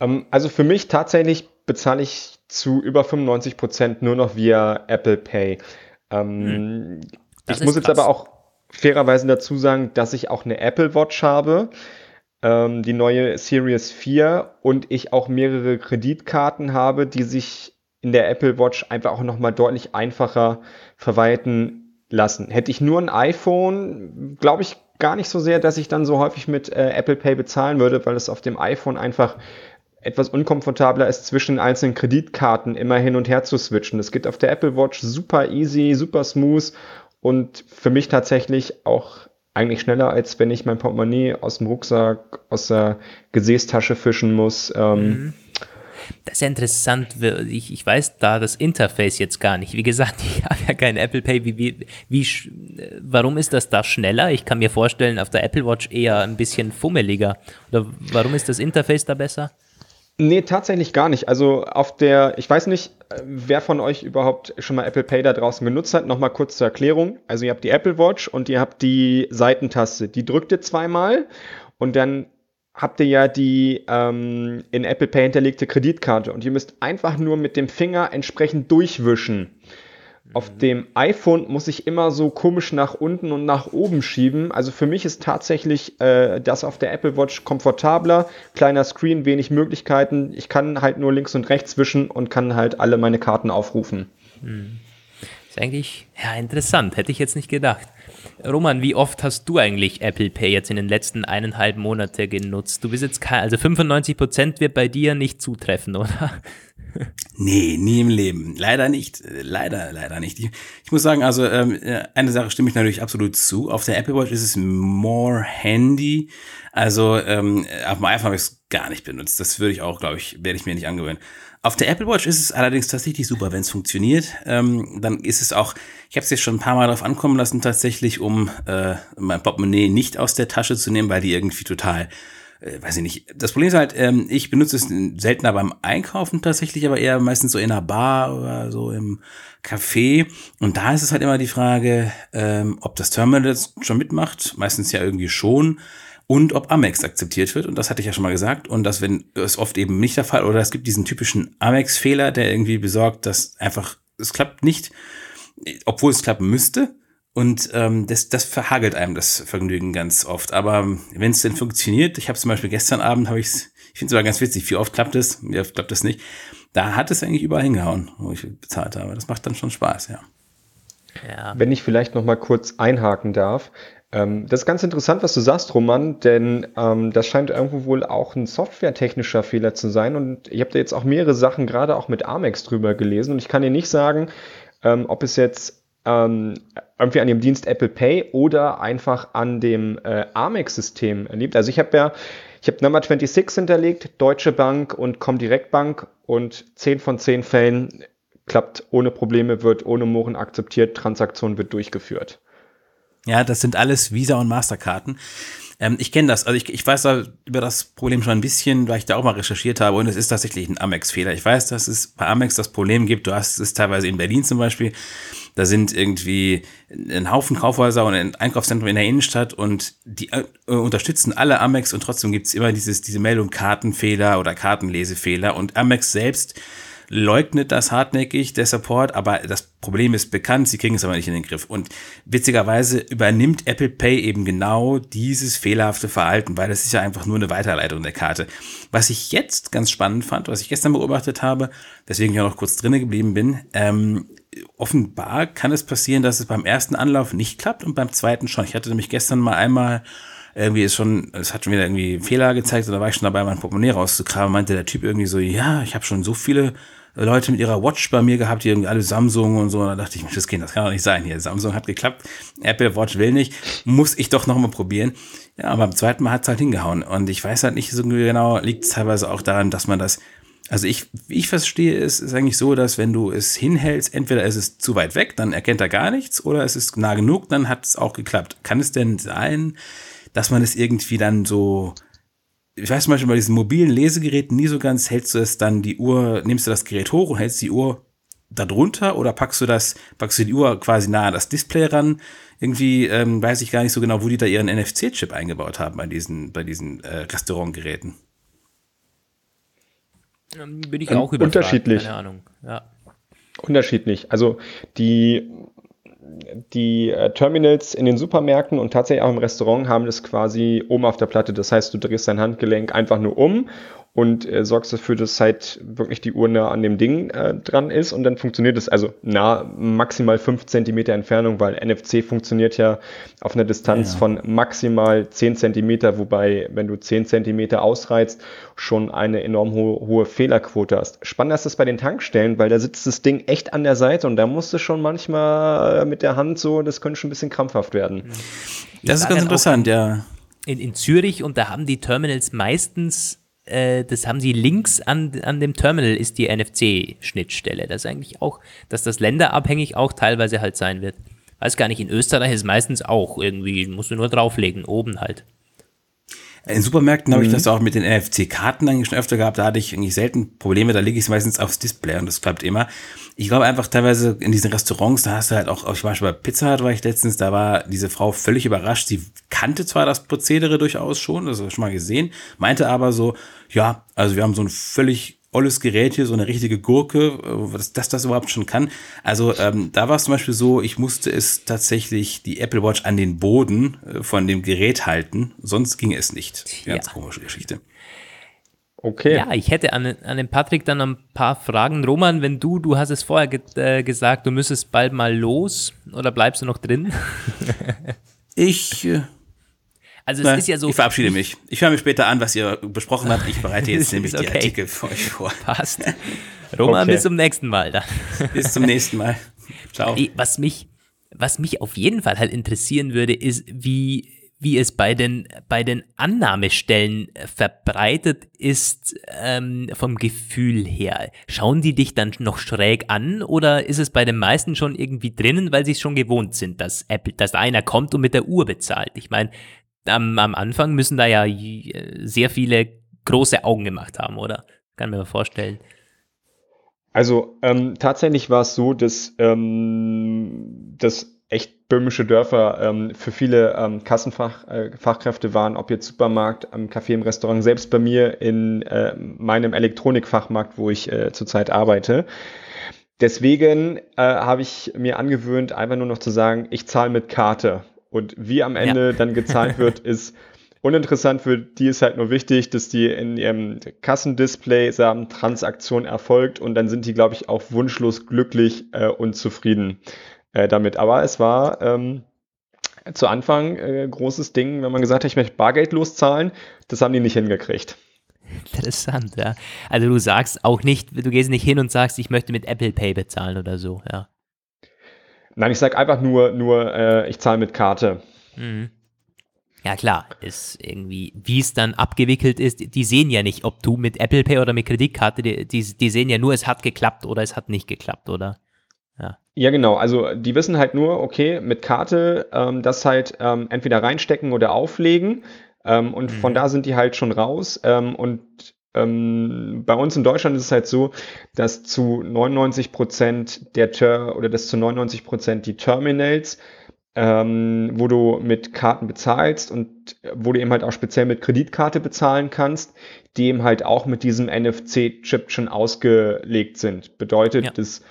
Ähm, also für mich tatsächlich bezahle ich zu über 95 Prozent nur noch via Apple Pay. Ähm, hm. Ich muss jetzt aber auch fairerweise dazu sagen, dass ich auch eine Apple Watch habe, ähm, die neue Series 4 und ich auch mehrere Kreditkarten habe, die sich in der Apple Watch einfach auch nochmal deutlich einfacher verwalten lassen. Hätte ich nur ein iPhone, glaube ich gar nicht so sehr, dass ich dann so häufig mit äh, Apple Pay bezahlen würde, weil es auf dem iPhone einfach etwas unkomfortabler ist, zwischen einzelnen Kreditkarten immer hin und her zu switchen. Das geht auf der Apple Watch super easy, super smooth und für mich tatsächlich auch eigentlich schneller, als wenn ich mein Portemonnaie aus dem Rucksack, aus der Gesäßtasche fischen muss. Ähm, mhm. Das ist ja interessant. Ich, ich weiß da das Interface jetzt gar nicht. Wie gesagt, ich habe ja kein Apple Pay. Wie, wie, wie, warum ist das da schneller? Ich kann mir vorstellen, auf der Apple Watch eher ein bisschen fummeliger. Oder warum ist das Interface da besser? Nee, tatsächlich gar nicht. Also auf der, ich weiß nicht, wer von euch überhaupt schon mal Apple Pay da draußen genutzt hat. Nochmal kurz zur Erklärung. Also ihr habt die Apple Watch und ihr habt die Seitentaste. Die drückt ihr zweimal und dann habt ihr ja die ähm, in Apple Pay hinterlegte Kreditkarte und ihr müsst einfach nur mit dem Finger entsprechend durchwischen. Auf dem iPhone muss ich immer so komisch nach unten und nach oben schieben. Also für mich ist tatsächlich äh, das auf der Apple Watch komfortabler. Kleiner Screen, wenig Möglichkeiten. Ich kann halt nur links und rechts wischen und kann halt alle meine Karten aufrufen. Mhm. Ist eigentlich ja, interessant. Hätte ich jetzt nicht gedacht. Roman, wie oft hast du eigentlich Apple Pay jetzt in den letzten eineinhalb Monaten genutzt? Du bist jetzt kein, also 95 Prozent wird bei dir nicht zutreffen, oder? Nee, nie im Leben. Leider nicht. Leider, leider nicht. Ich, ich muss sagen, also ähm, äh, eine Sache stimme ich natürlich absolut zu. Auf der Apple Watch ist es more handy. Also ähm, auf dem iPhone habe ich es gar nicht benutzt. Das würde ich auch, glaube ich, werde ich mir nicht angewöhnen. Auf der Apple Watch ist es allerdings tatsächlich super, wenn es funktioniert. Ähm, dann ist es auch, ich habe es jetzt schon ein paar Mal darauf ankommen lassen, tatsächlich, um äh, mein Portemonnaie nicht aus der Tasche zu nehmen, weil die irgendwie total äh, weiß ich nicht. Das Problem ist halt, ähm, ich benutze es seltener beim Einkaufen tatsächlich, aber eher meistens so in einer Bar oder so im Café. Und da ist es halt immer die Frage, ähm, ob das Terminal das schon mitmacht. Meistens ja irgendwie schon. Und ob Amex akzeptiert wird. Und das hatte ich ja schon mal gesagt. Und das wenn ist oft eben nicht der Fall. Oder es gibt diesen typischen Amex-Fehler, der irgendwie besorgt, dass einfach, es klappt nicht, obwohl es klappen müsste. Und ähm, das, das verhagelt einem das Vergnügen ganz oft. Aber wenn es denn funktioniert, ich habe zum Beispiel gestern Abend, habe ich ich finde es aber ganz witzig, wie oft klappt es, wie oft klappt es nicht. Da hat es eigentlich überall hingehauen, wo ich bezahlt habe. Das macht dann schon Spaß, ja. ja. Wenn ich vielleicht noch mal kurz einhaken darf. Ähm, das ist ganz interessant, was du sagst, Roman, denn ähm, das scheint irgendwo wohl auch ein softwaretechnischer Fehler zu sein. Und ich habe da jetzt auch mehrere Sachen gerade auch mit Amex drüber gelesen. Und ich kann dir nicht sagen, ähm, ob es jetzt ähm, irgendwie an dem Dienst Apple Pay oder einfach an dem äh, Amex-System liegt. Also ich habe ja, Ich habe Number 26 hinterlegt, Deutsche Bank und Comdirect Bank und 10 von 10 Fällen klappt ohne Probleme, wird ohne Mohren akzeptiert, Transaktion wird durchgeführt. Ja, das sind alles Visa- und Masterkarten. Ähm, ich kenne das, also ich, ich weiß da über das Problem schon ein bisschen, weil ich da auch mal recherchiert habe. Und es ist tatsächlich ein Amex-Fehler. Ich weiß, dass es bei Amex das Problem gibt, du hast es teilweise in Berlin zum Beispiel, da sind irgendwie ein Haufen Kaufhäuser und ein Einkaufszentrum in der Innenstadt und die äh, unterstützen alle Amex und trotzdem gibt's immer dieses, diese Meldung Kartenfehler oder Kartenlesefehler. Und Amex selbst leugnet das hartnäckig, der Support, aber das Problem ist bekannt, sie kriegen es aber nicht in den Griff. Und witzigerweise übernimmt Apple Pay eben genau dieses fehlerhafte Verhalten, weil es ist ja einfach nur eine Weiterleitung der Karte. Was ich jetzt ganz spannend fand, was ich gestern beobachtet habe, weswegen ich auch noch kurz drinnen geblieben bin, ähm, offenbar kann es passieren, dass es beim ersten Anlauf nicht klappt und beim zweiten schon. Ich hatte nämlich gestern mal einmal irgendwie ist schon, es hat schon wieder irgendwie Fehler gezeigt, oder war ich schon dabei, mein Portemonnaie rauszukramen, meinte der Typ irgendwie so, ja, ich habe schon so viele Leute mit ihrer Watch bei mir gehabt, die irgendwie alle Samsung und so. Und da dachte ich mir, das, Kind, das kann doch nicht sein hier. Samsung hat geklappt, Apple Watch will nicht, muss ich doch nochmal probieren. Ja, aber beim zweiten Mal hat es halt hingehauen. Und ich weiß halt nicht so genau, liegt es teilweise auch daran, dass man das also ich, wie ich verstehe, ist es eigentlich so, dass wenn du es hinhältst, entweder ist es zu weit weg, dann erkennt er gar nichts, oder es ist nah genug, dann hat es auch geklappt. Kann es denn sein, dass man es irgendwie dann so ich weiß zum Beispiel bei diesen mobilen Lesegeräten nie so ganz, hältst du es dann die Uhr, nimmst du das Gerät hoch und hältst die Uhr da drunter oder packst du das, packst du die Uhr quasi nah an das Display ran? Irgendwie ähm, weiß ich gar nicht so genau, wo die da ihren NFC-Chip eingebaut haben bei diesen, bei diesen äh, Restaurantgeräten. Ähm, bin ich auch überfragt, Unterschiedlich. Keine Ahnung. Ja. Unterschiedlich. Also die die äh, Terminals in den Supermärkten und tatsächlich auch im Restaurant haben das quasi oben auf der Platte. Das heißt, du drehst dein Handgelenk einfach nur um und äh, sorgst dafür, dass halt wirklich die Uhr nah an dem Ding äh, dran ist und dann funktioniert es also nah maximal fünf Zentimeter Entfernung, weil NFC funktioniert ja auf einer Distanz ja. von maximal zehn Zentimeter, wobei wenn du zehn Zentimeter ausreizt, schon eine enorm hohe, hohe Fehlerquote hast. Spannend ist das bei den Tankstellen, weil da sitzt das Ding echt an der Seite und da musst du schon manchmal äh, mit der Hand so, das könnte schon ein bisschen krampfhaft werden. Das ist ganz interessant, ja. In, in Zürich und da haben die Terminals meistens äh, das haben sie links an, an dem Terminal ist die NFC-Schnittstelle. Das ist eigentlich auch, dass das länderabhängig auch teilweise halt sein wird. Weiß gar nicht, in Österreich ist meistens auch irgendwie, musst du nur drauflegen, oben halt. In Supermärkten mhm. habe ich das auch mit den NFC-Karten eigentlich schon öfter gehabt. Da hatte ich eigentlich selten Probleme. Da lege ich es meistens aufs Display und das klappt immer. Ich glaube einfach teilweise in diesen Restaurants, da hast du halt auch, auch ich war schon bei Pizza Hut war ich letztens, da war diese Frau völlig überrascht. Sie kannte zwar das Prozedere durchaus schon, das habe ich schon mal gesehen, meinte aber so, ja, also wir haben so ein völlig olles Gerät hier, so eine richtige Gurke, äh, dass das, das überhaupt schon kann. Also ähm, da war es zum Beispiel so, ich musste es tatsächlich die Apple Watch an den Boden äh, von dem Gerät halten, sonst ging es nicht. Ganz ja. komische Geschichte. Okay. Ja, ich hätte an, an den Patrick dann ein paar Fragen. Roman, wenn du, du hast es vorher ge äh, gesagt, du müsstest bald mal los oder bleibst du noch drin? ich äh, also es Na, ist ja so. Ich verabschiede mich. Ich höre mir später an, was ihr besprochen habt. Ich bereite jetzt nämlich okay. die Artikel für euch vor. Passt. Roman, okay. bis zum nächsten Mal dann. Bis zum nächsten Mal. Ciao. Was mich, was mich auf jeden Fall halt interessieren würde, ist, wie, wie es bei den, bei den Annahmestellen verbreitet ist ähm, vom Gefühl her. Schauen die dich dann noch schräg an oder ist es bei den meisten schon irgendwie drinnen, weil sie es schon gewohnt sind, dass Apple, dass einer kommt und mit der Uhr bezahlt? Ich meine, am, am Anfang müssen da ja sehr viele große Augen gemacht haben, oder? Kann mir vorstellen. Also ähm, tatsächlich war es so, dass, ähm, dass echt böhmische Dörfer ähm, für viele ähm, Kassenfachkräfte äh, waren, ob jetzt Supermarkt, am Café, im Restaurant, selbst bei mir in äh, meinem Elektronikfachmarkt, wo ich äh, zurzeit arbeite. Deswegen äh, habe ich mir angewöhnt, einfach nur noch zu sagen, ich zahle mit Karte. Und wie am Ende ja. dann gezahlt wird, ist uninteressant. Für die ist halt nur wichtig, dass die in ihrem Kassendisplay sagen, Transaktion erfolgt und dann sind die, glaube ich, auch wunschlos glücklich äh, und zufrieden äh, damit. Aber es war ähm, zu Anfang äh, großes Ding, wenn man gesagt hat, ich möchte bargeldlos zahlen. Das haben die nicht hingekriegt. Interessant, ja. Also du sagst auch nicht, du gehst nicht hin und sagst, ich möchte mit Apple Pay bezahlen oder so, ja. Nein, ich sage einfach nur, nur äh, ich zahle mit Karte. Mhm. Ja klar, ist irgendwie, wie es dann abgewickelt ist, die sehen ja nicht, ob du mit Apple Pay oder mit Kreditkarte, die, die, die sehen ja nur, es hat geklappt oder es hat nicht geklappt, oder? Ja. ja, genau. Also die wissen halt nur, okay, mit Karte ähm, das halt ähm, entweder reinstecken oder auflegen. Ähm, und mhm. von da sind die halt schon raus. Ähm, und ähm, bei uns in Deutschland ist es halt so, dass zu 99 Prozent der Ter oder dass zu 99 Prozent die Terminals ähm, wo du mit Karten bezahlst und wo du eben halt auch speziell mit Kreditkarte bezahlen kannst, die eben halt auch mit diesem NFC-Chip schon ausgelegt sind. Bedeutet, ja. dass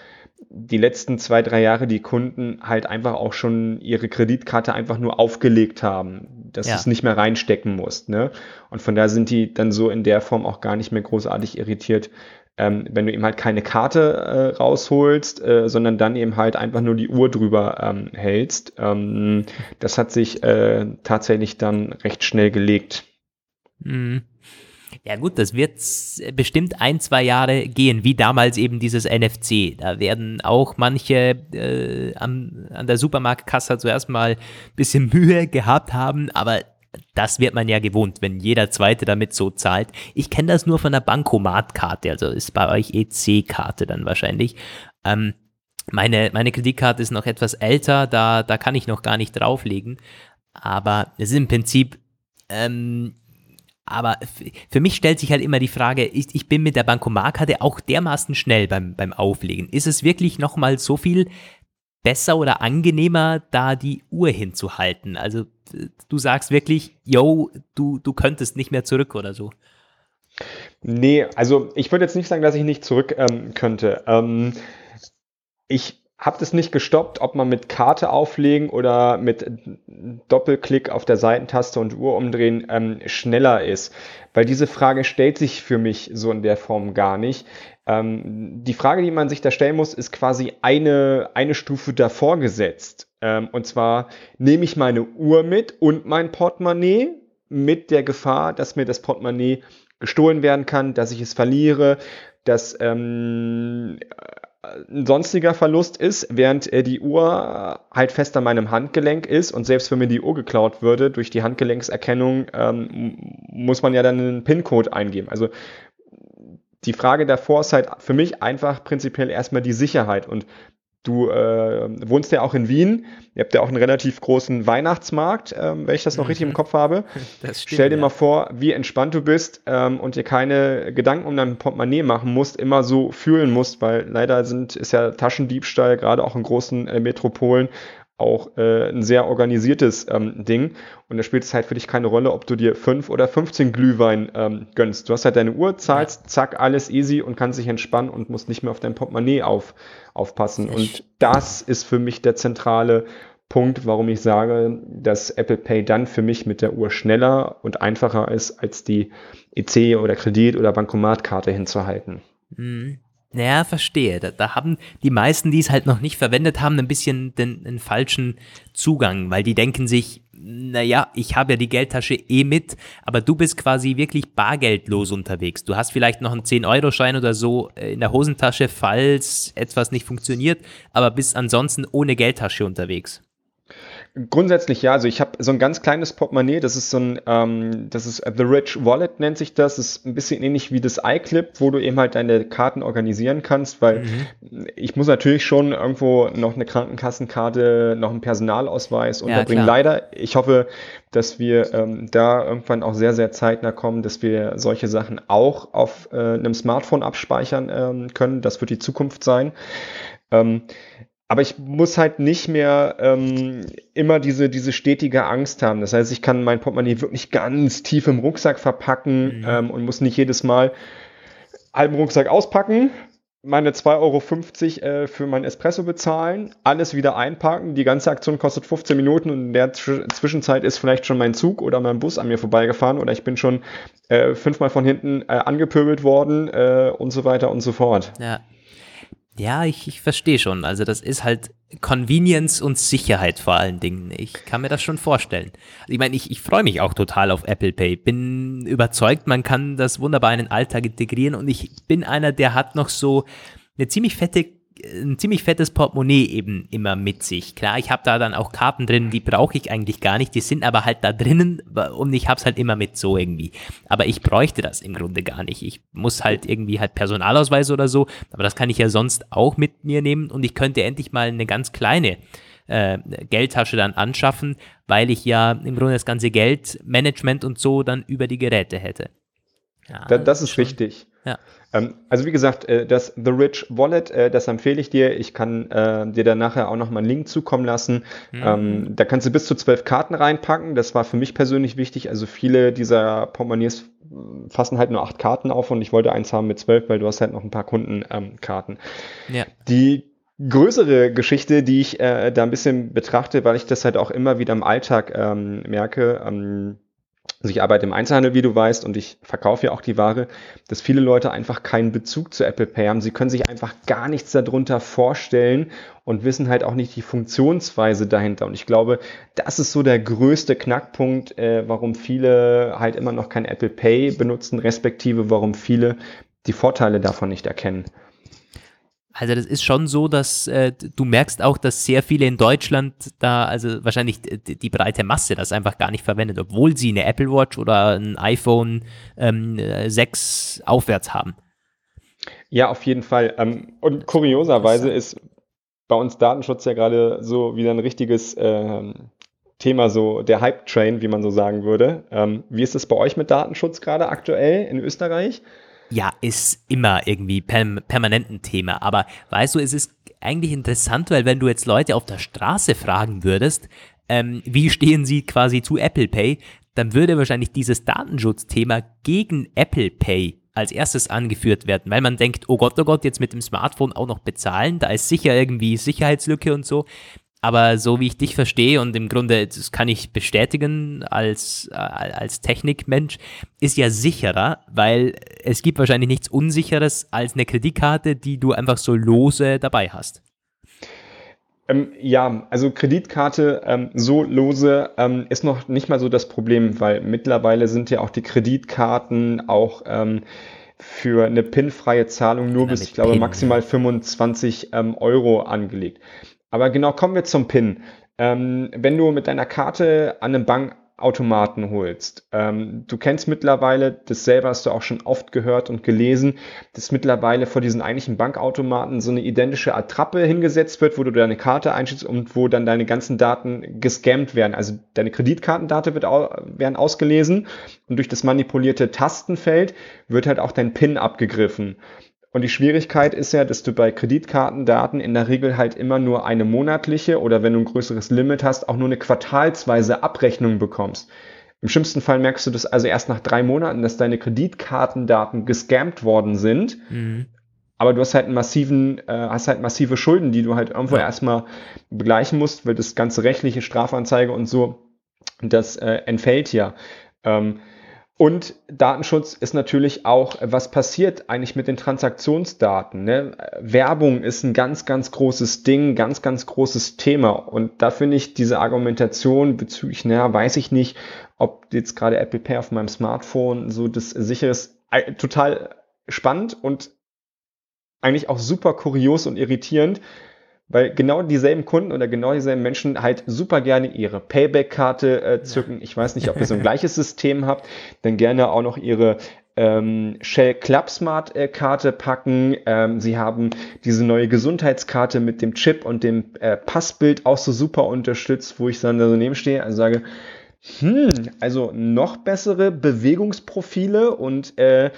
die letzten zwei, drei Jahre die Kunden halt einfach auch schon ihre Kreditkarte einfach nur aufgelegt haben, dass ja. du es nicht mehr reinstecken musst. Ne? Und von da sind die dann so in der Form auch gar nicht mehr großartig irritiert, ähm, wenn du eben halt keine Karte äh, rausholst, äh, sondern dann eben halt einfach nur die Uhr drüber ähm, hältst. Ähm, das hat sich äh, tatsächlich dann recht schnell gelegt. Mhm. Ja gut, das wird bestimmt ein, zwei Jahre gehen, wie damals eben dieses NFC. Da werden auch manche äh, an, an der Supermarktkasse zuerst mal ein bisschen Mühe gehabt haben, aber das wird man ja gewohnt, wenn jeder Zweite damit so zahlt. Ich kenne das nur von der Bankomatkarte, also ist bei euch EC-Karte dann wahrscheinlich. Ähm, meine, meine Kreditkarte ist noch etwas älter, da, da kann ich noch gar nicht drauflegen. Aber es ist im Prinzip, ähm, aber für mich stellt sich halt immer die Frage, ich, ich bin mit der Bankomatkarte auch dermaßen schnell beim, beim Auflegen. Ist es wirklich nochmal so viel besser oder angenehmer, da die Uhr hinzuhalten? Also du sagst wirklich, yo, du, du könntest nicht mehr zurück oder so. Nee, also ich würde jetzt nicht sagen, dass ich nicht zurück ähm, könnte. Ähm, ich habe das nicht gestoppt, ob man mit Karte auflegen oder mit Doppelklick auf der Seitentaste und Uhr umdrehen ähm, schneller ist. Weil diese Frage stellt sich für mich so in der Form gar nicht. Ähm, die Frage, die man sich da stellen muss, ist quasi eine, eine Stufe davor gesetzt. Ähm, und zwar nehme ich meine Uhr mit und mein Portemonnaie mit der Gefahr, dass mir das Portemonnaie gestohlen werden kann, dass ich es verliere, dass ähm, ein sonstiger Verlust ist, während äh, die Uhr halt fest an meinem Handgelenk ist und selbst wenn mir die Uhr geklaut würde, durch die Handgelenkserkennung ähm, muss man ja dann einen PIN-Code eingeben. Also die Frage davor ist halt für mich einfach prinzipiell erstmal die Sicherheit. Und du äh, wohnst ja auch in Wien. Ihr habt ja auch einen relativ großen Weihnachtsmarkt, ähm, wenn ich das noch mhm. richtig im Kopf habe. Stimmt, Stell dir ja. mal vor, wie entspannt du bist ähm, und dir keine Gedanken um dein Portemonnaie machen musst, immer so fühlen musst, weil leider sind, ist ja Taschendiebstahl gerade auch in großen äh, Metropolen auch äh, ein sehr organisiertes ähm, Ding. Und da spielt es halt für dich keine Rolle, ob du dir fünf oder 15 Glühwein ähm, gönnst. Du hast halt deine Uhr, zahlst, zack, alles easy und kannst dich entspannen und musst nicht mehr auf dein Portemonnaie auf, aufpassen. Und das ist für mich der zentrale Punkt, warum ich sage, dass Apple Pay dann für mich mit der Uhr schneller und einfacher ist, als die EC oder Kredit- oder Bankomatkarte hinzuhalten. Mhm. Naja, verstehe. Da, da, haben die meisten, die es halt noch nicht verwendet haben, ein bisschen den, den falschen Zugang, weil die denken sich, naja, ich habe ja die Geldtasche eh mit, aber du bist quasi wirklich bargeldlos unterwegs. Du hast vielleicht noch einen 10-Euro-Schein oder so äh, in der Hosentasche, falls etwas nicht funktioniert, aber bist ansonsten ohne Geldtasche unterwegs. Grundsätzlich ja, also ich habe so ein ganz kleines Portemonnaie, das ist so ein, ähm, das ist The Rich Wallet nennt sich das, das ist ein bisschen ähnlich wie das iClip, wo du eben halt deine Karten organisieren kannst, weil mhm. ich muss natürlich schon irgendwo noch eine Krankenkassenkarte, noch einen Personalausweis unterbringen. Ja, Leider, ich hoffe, dass wir ähm, da irgendwann auch sehr, sehr zeitnah kommen, dass wir solche Sachen auch auf äh, einem Smartphone abspeichern ähm, können. Das wird die Zukunft sein. Ähm, aber ich muss halt nicht mehr ähm, immer diese, diese stetige Angst haben. Das heißt, ich kann mein Portemonnaie wirklich ganz tief im Rucksack verpacken mhm. ähm, und muss nicht jedes Mal halben Rucksack auspacken, meine 2,50 Euro äh, für mein Espresso bezahlen, alles wieder einparken. Die ganze Aktion kostet 15 Minuten und in der Zwischenzeit ist vielleicht schon mein Zug oder mein Bus an mir vorbeigefahren oder ich bin schon äh, fünfmal von hinten äh, angepöbelt worden äh, und so weiter und so fort. Ja. Ja, ich, ich verstehe schon. Also das ist halt Convenience und Sicherheit vor allen Dingen. Ich kann mir das schon vorstellen. Ich meine, ich, ich freue mich auch total auf Apple Pay. Bin überzeugt, man kann das wunderbar in den Alltag integrieren und ich bin einer, der hat noch so eine ziemlich fette ein ziemlich fettes Portemonnaie eben immer mit sich. Klar, ich habe da dann auch Karten drin, die brauche ich eigentlich gar nicht, die sind aber halt da drinnen und ich habe es halt immer mit so irgendwie. Aber ich bräuchte das im Grunde gar nicht. Ich muss halt irgendwie halt Personalausweis oder so, aber das kann ich ja sonst auch mit mir nehmen und ich könnte endlich mal eine ganz kleine äh, Geldtasche dann anschaffen, weil ich ja im Grunde das ganze Geldmanagement und so dann über die Geräte hätte. Ja, da, das ist schon, richtig. Ja. Ähm, also wie gesagt, äh, das The Rich Wallet, äh, das empfehle ich dir. Ich kann äh, dir da nachher auch nochmal einen Link zukommen lassen. Mhm. Ähm, da kannst du bis zu zwölf Karten reinpacken. Das war für mich persönlich wichtig. Also viele dieser Portemonnaies äh, fassen halt nur acht Karten auf und ich wollte eins haben mit zwölf, weil du hast halt noch ein paar Kundenkarten. Ähm, ja. Die größere Geschichte, die ich da ein bisschen betrachte, weil ich das halt auch immer wieder im Alltag ähm, merke. Also ich arbeite im Einzelhandel, wie du weißt, und ich verkaufe ja auch die Ware, dass viele Leute einfach keinen Bezug zu Apple Pay haben. Sie können sich einfach gar nichts darunter vorstellen und wissen halt auch nicht die Funktionsweise dahinter. Und ich glaube, das ist so der größte Knackpunkt, äh, warum viele halt immer noch kein Apple Pay benutzen, respektive warum viele die Vorteile davon nicht erkennen. Also das ist schon so, dass äh, du merkst auch, dass sehr viele in Deutschland da, also wahrscheinlich die, die, breite Masse das einfach gar nicht verwendet, obwohl sie eine Apple Watch oder ein iPhone ähm, 6 aufwärts haben. Ja, auf jeden Fall. Ähm, und kurioserweise ist bei uns Datenschutz ja gerade so wieder ein richtiges ähm, Thema, so der Hype-Train, wie man so sagen würde. Ähm, wie ist es bei euch mit Datenschutz gerade aktuell in Österreich? Ja, ist immer irgendwie perm permanent ein Thema. Aber weißt du, es ist eigentlich interessant, weil wenn du jetzt Leute auf der Straße fragen würdest, ähm, wie stehen sie quasi zu Apple Pay, dann würde wahrscheinlich dieses Datenschutzthema gegen Apple Pay als erstes angeführt werden, weil man denkt, oh Gott, oh Gott, jetzt mit dem Smartphone auch noch bezahlen, da ist sicher irgendwie Sicherheitslücke und so. Aber so wie ich dich verstehe und im Grunde, das kann ich bestätigen als, äh, als Technikmensch, ist ja sicherer, weil es gibt wahrscheinlich nichts Unsicheres als eine Kreditkarte, die du einfach so lose dabei hast. Ähm, ja, also Kreditkarte ähm, so lose ähm, ist noch nicht mal so das Problem, weil mittlerweile sind ja auch die Kreditkarten auch ähm, für eine PIN-freie Zahlung nur bis, ich glaube, PIN, maximal 25 ähm, Euro angelegt. Aber genau, kommen wir zum PIN. Ähm, wenn du mit deiner Karte an einem Bankautomaten holst, ähm, du kennst mittlerweile, das selber hast du auch schon oft gehört und gelesen, dass mittlerweile vor diesen eigentlichen Bankautomaten so eine identische Attrappe hingesetzt wird, wo du deine Karte einschätzt und wo dann deine ganzen Daten gescammt werden. Also deine Kreditkartendaten wird au werden ausgelesen und durch das manipulierte Tastenfeld wird halt auch dein PIN abgegriffen. Und die Schwierigkeit ist ja, dass du bei Kreditkartendaten in der Regel halt immer nur eine monatliche oder wenn du ein größeres Limit hast, auch nur eine quartalsweise Abrechnung bekommst. Im schlimmsten Fall merkst du das also erst nach drei Monaten, dass deine Kreditkartendaten gescampt worden sind. Mhm. Aber du hast halt einen massiven, äh, hast halt massive Schulden, die du halt irgendwo ja. erstmal begleichen musst, weil das ganze rechtliche Strafanzeige und so, das äh, entfällt ja. Ähm, und Datenschutz ist natürlich auch, was passiert eigentlich mit den Transaktionsdaten. Ne? Werbung ist ein ganz, ganz großes Ding, ganz, ganz großes Thema. Und da finde ich diese Argumentation bezüglich, naja, weiß ich nicht, ob jetzt gerade Apple Pay auf meinem Smartphone so das sichere ist, total spannend und eigentlich auch super kurios und irritierend, weil genau dieselben Kunden oder genau dieselben Menschen halt super gerne ihre Payback-Karte äh, zücken. Ich weiß nicht, ob ihr so ein gleiches System habt, dann gerne auch noch ihre ähm, Shell Club Smart äh, Karte packen. Ähm, sie haben diese neue Gesundheitskarte mit dem Chip und dem äh, Passbild auch so super unterstützt, wo ich dann daneben stehe und sage, hm, also noch bessere Bewegungsprofile und äh,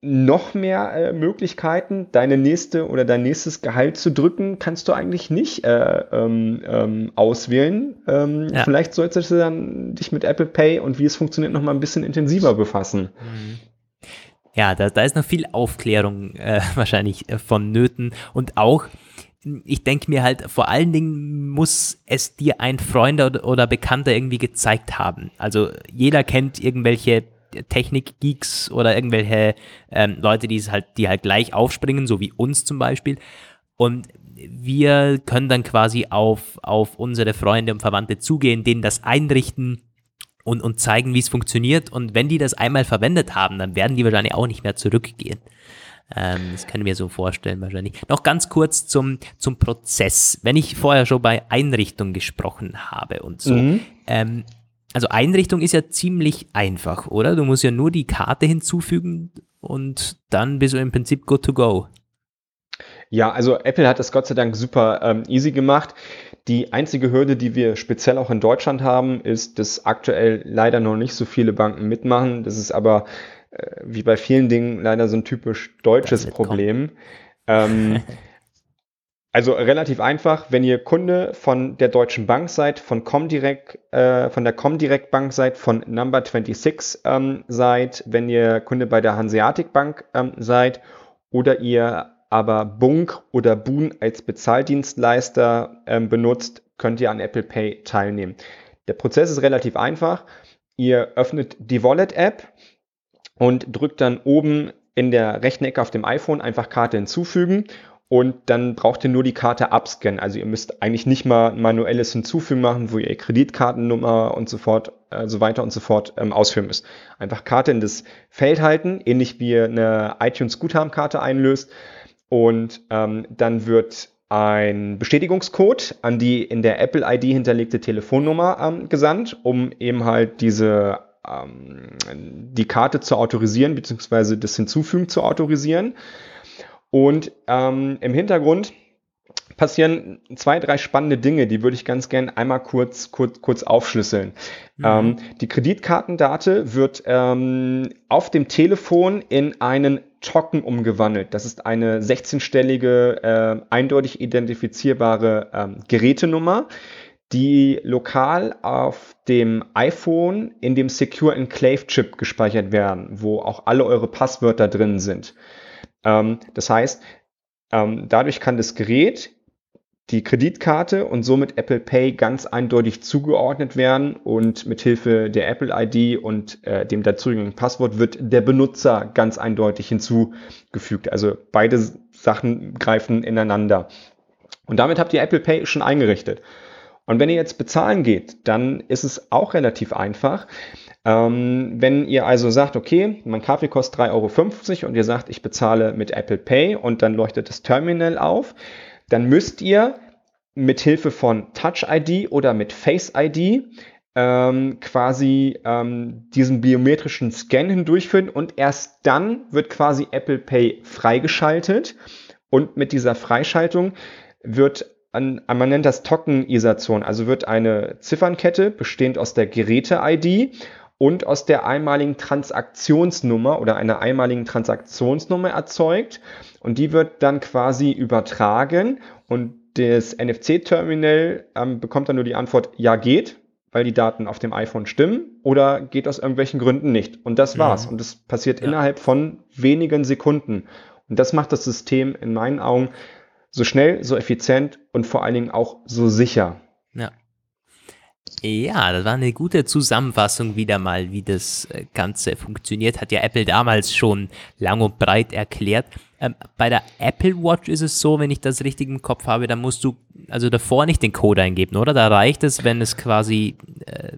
noch mehr äh, Möglichkeiten, deine nächste oder dein nächstes Gehalt zu drücken, kannst du eigentlich nicht äh, ähm, ähm, auswählen. Ähm, ja. Vielleicht solltest du dann dich mit Apple Pay und wie es funktioniert noch mal ein bisschen intensiver befassen. Ja, da, da ist noch viel Aufklärung äh, wahrscheinlich äh, vonnöten und auch ich denke mir halt, vor allen Dingen muss es dir ein Freund oder, oder Bekannter irgendwie gezeigt haben. Also jeder kennt irgendwelche Technik-Geeks oder irgendwelche ähm, Leute, die es halt, die halt gleich aufspringen, so wie uns zum Beispiel. Und wir können dann quasi auf, auf unsere Freunde und Verwandte zugehen, denen das einrichten und, und zeigen, wie es funktioniert. Und wenn die das einmal verwendet haben, dann werden die wahrscheinlich auch nicht mehr zurückgehen. Ähm, das können wir so vorstellen wahrscheinlich. Noch ganz kurz zum, zum Prozess. Wenn ich vorher schon bei Einrichtung gesprochen habe und so. Mhm. Ähm, also Einrichtung ist ja ziemlich einfach, oder? Du musst ja nur die Karte hinzufügen und dann bist du im Prinzip good to go. Ja, also Apple hat das Gott sei Dank super ähm, easy gemacht. Die einzige Hürde, die wir speziell auch in Deutschland haben, ist, dass aktuell leider noch nicht so viele Banken mitmachen. Das ist aber äh, wie bei vielen Dingen leider so ein typisch deutsches Problem. Ähm, also relativ einfach, wenn ihr Kunde von der Deutschen Bank seid, von Comdirect, äh, von der Comdirect Bank seid, von Number 26 ähm, seid, wenn ihr Kunde bei der Hanseatic Bank ähm, seid oder ihr aber Bunk oder Boon als Bezahldienstleister ähm, benutzt, könnt ihr an Apple Pay teilnehmen. Der Prozess ist relativ einfach. Ihr öffnet die Wallet-App und drückt dann oben in der rechten Ecke auf dem iPhone einfach Karte hinzufügen und dann braucht ihr nur die Karte abscannen. Also ihr müsst eigentlich nicht mal manuelles Hinzufügen machen, wo ihr Kreditkartennummer und so fort, äh, so weiter und so fort ähm, ausführen müsst. Einfach Karte in das Feld halten, ähnlich wie eine iTunes Guthabenkarte einlöst und ähm, dann wird ein Bestätigungscode an die in der Apple ID hinterlegte Telefonnummer ähm, gesandt, um eben halt diese ähm, die Karte zu autorisieren beziehungsweise das Hinzufügen zu autorisieren. Und ähm, im Hintergrund passieren zwei, drei spannende Dinge, die würde ich ganz gern einmal kurz, kurz, kurz aufschlüsseln. Mhm. Ähm, die Kreditkartendate wird ähm, auf dem Telefon in einen Token umgewandelt. Das ist eine 16-stellige, äh, eindeutig identifizierbare ähm, Gerätenummer, die lokal auf dem iPhone in dem Secure Enclave Chip gespeichert werden, wo auch alle eure Passwörter drin sind. Ähm, das heißt, ähm, dadurch kann das Gerät die Kreditkarte und somit Apple Pay ganz eindeutig zugeordnet werden und mithilfe der Apple ID und äh, dem dazugehörigen Passwort wird der Benutzer ganz eindeutig hinzugefügt. Also beide Sachen greifen ineinander. Und damit habt ihr Apple Pay schon eingerichtet. Und wenn ihr jetzt bezahlen geht, dann ist es auch relativ einfach. Ähm, wenn ihr also sagt, okay, mein Kaffee kostet 3,50 Euro und ihr sagt, ich bezahle mit Apple Pay und dann leuchtet das Terminal auf, dann müsst ihr mit Hilfe von Touch ID oder mit Face ID ähm, quasi ähm, diesen biometrischen Scan hindurchführen und erst dann wird quasi Apple Pay freigeschaltet und mit dieser Freischaltung wird an, man nennt das Tokenisation, also wird eine Ziffernkette bestehend aus der Geräte-ID und aus der einmaligen Transaktionsnummer oder einer einmaligen Transaktionsnummer erzeugt und die wird dann quasi übertragen und das NFC-Terminal ähm, bekommt dann nur die Antwort ja geht, weil die Daten auf dem iPhone stimmen oder geht aus irgendwelchen Gründen nicht. Und das war's. Ja. Und das passiert ja. innerhalb von wenigen Sekunden. Und das macht das System in meinen Augen so schnell, so effizient und vor allen Dingen auch so sicher. Ja. Das war eine gute Zusammenfassung wieder mal, wie das äh, Ganze funktioniert. Hat ja Apple damals schon lang und breit erklärt. Ähm, bei der Apple Watch ist es so, wenn ich das richtig im Kopf habe, dann musst du also davor nicht den Code eingeben, oder? Da reicht es, wenn es quasi, äh,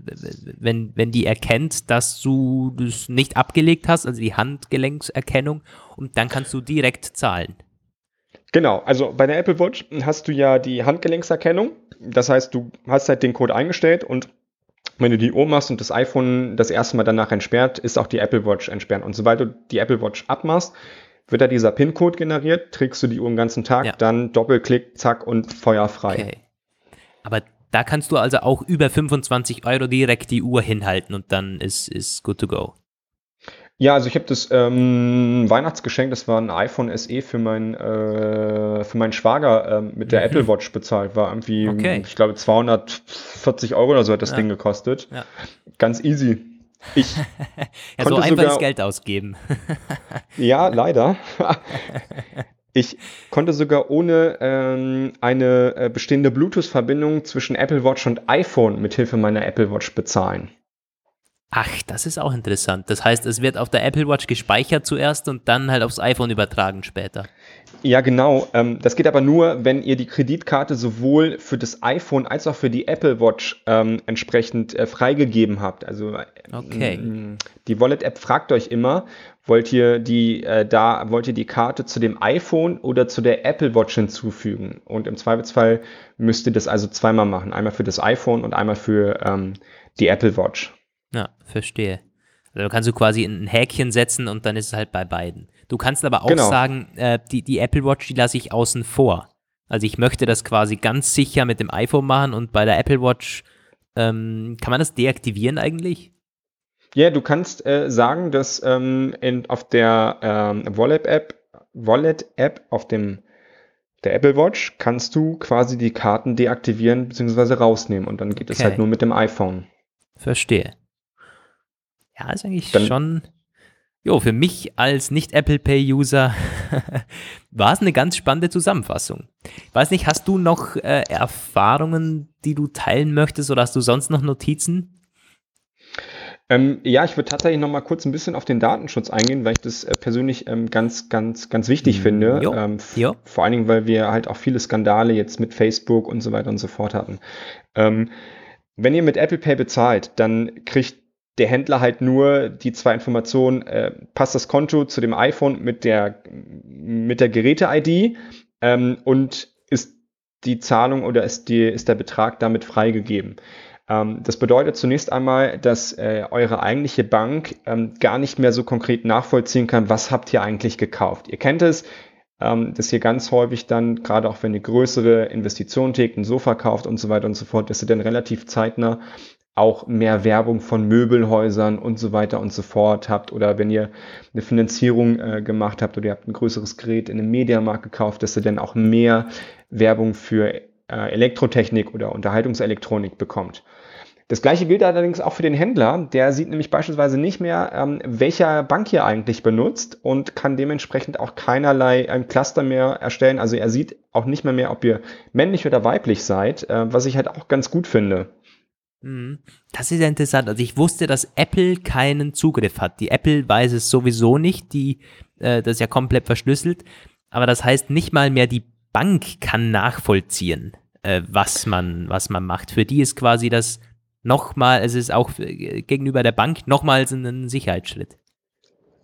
wenn, wenn die erkennt, dass du das nicht abgelegt hast, also die Handgelenkserkennung, und dann kannst du direkt zahlen. Genau, also bei der Apple Watch hast du ja die Handgelenkserkennung. Das heißt, du hast halt den Code eingestellt und wenn du die Uhr machst und das iPhone das erste Mal danach entsperrt, ist auch die Apple Watch entsperrt. Und sobald du die Apple Watch abmachst, wird da dieser PIN-Code generiert, trägst du die Uhr den ganzen Tag, ja. dann Doppelklick, zack und feuerfrei. Okay. Aber da kannst du also auch über 25 Euro direkt die Uhr hinhalten und dann ist, ist good to go. Ja, also ich habe das ähm, Weihnachtsgeschenk, das war ein iPhone SE für, mein, äh, für meinen Schwager ähm, mit der mhm. Apple Watch bezahlt. War irgendwie, okay. ich glaube, 240 Euro oder so hat das ja. Ding gekostet. Ja. Ganz easy. Ich ja, so einfach das Geld ausgeben. ja, leider. Ich konnte sogar ohne ähm, eine äh, bestehende Bluetooth-Verbindung zwischen Apple Watch und iPhone mit Hilfe meiner Apple Watch bezahlen. Ach, das ist auch interessant. Das heißt, es wird auf der Apple Watch gespeichert zuerst und dann halt aufs iPhone übertragen später. Ja, genau. Ähm, das geht aber nur, wenn ihr die Kreditkarte sowohl für das iPhone als auch für die Apple Watch ähm, entsprechend äh, freigegeben habt. Also okay. die Wallet-App fragt euch immer, wollt ihr die äh, da, wollt ihr die Karte zu dem iPhone oder zu der Apple Watch hinzufügen? Und im Zweifelsfall müsst ihr das also zweimal machen. Einmal für das iPhone und einmal für ähm, die Apple Watch. Ja, verstehe. Also kannst du quasi ein Häkchen setzen und dann ist es halt bei beiden. Du kannst aber auch genau. sagen, äh, die, die Apple Watch, die lasse ich außen vor. Also ich möchte das quasi ganz sicher mit dem iPhone machen und bei der Apple Watch ähm, kann man das deaktivieren eigentlich? Ja, du kannst äh, sagen, dass ähm, in, auf der ähm, Wallet-App Wallet -App auf dem der Apple Watch kannst du quasi die Karten deaktivieren bzw. rausnehmen und dann geht es halt nur mit dem iPhone. Verstehe. Ja, ist eigentlich dann, schon Jo, für mich als Nicht-Apple Pay-User war es eine ganz spannende Zusammenfassung. Ich weiß nicht, hast du noch äh, Erfahrungen, die du teilen möchtest oder hast du sonst noch Notizen? Ähm, ja, ich würde tatsächlich noch mal kurz ein bisschen auf den Datenschutz eingehen, weil ich das äh, persönlich ähm, ganz, ganz, ganz wichtig mm, finde. Jo, ähm, jo. Vor allen Dingen, weil wir halt auch viele Skandale jetzt mit Facebook und so weiter und so fort hatten. Ähm, wenn ihr mit Apple Pay bezahlt, dann kriegt der Händler halt nur die zwei Informationen, äh, passt das Konto zu dem iPhone mit der, mit der Geräte-ID ähm, und ist die Zahlung oder ist, die, ist der Betrag damit freigegeben. Ähm, das bedeutet zunächst einmal, dass äh, eure eigentliche Bank ähm, gar nicht mehr so konkret nachvollziehen kann, was habt ihr eigentlich gekauft. Ihr kennt es, ähm, dass ihr ganz häufig dann, gerade auch wenn ihr größere Investitionen tätigt, ein Sofa kauft und so weiter und so fort, dass ihr dann relativ zeitnah auch mehr Werbung von Möbelhäusern und so weiter und so fort habt oder wenn ihr eine Finanzierung äh, gemacht habt oder ihr habt ein größeres Gerät in einem Mediamarkt gekauft, dass ihr dann auch mehr Werbung für äh, Elektrotechnik oder Unterhaltungselektronik bekommt. Das gleiche gilt allerdings auch für den Händler. Der sieht nämlich beispielsweise nicht mehr, ähm, welcher Bank ihr eigentlich benutzt und kann dementsprechend auch keinerlei ein Cluster mehr erstellen. Also er sieht auch nicht mehr mehr, ob ihr männlich oder weiblich seid, äh, was ich halt auch ganz gut finde. Mhm. Das ist ja interessant. Also ich wusste, dass Apple keinen Zugriff hat. Die Apple weiß es sowieso nicht, die, äh, das ist ja komplett verschlüsselt. Aber das heißt, nicht mal mehr die Bank kann nachvollziehen, äh, was, man, was man macht. Für die ist quasi das nochmal, es ist auch äh, gegenüber der Bank nochmals ein Sicherheitsschritt.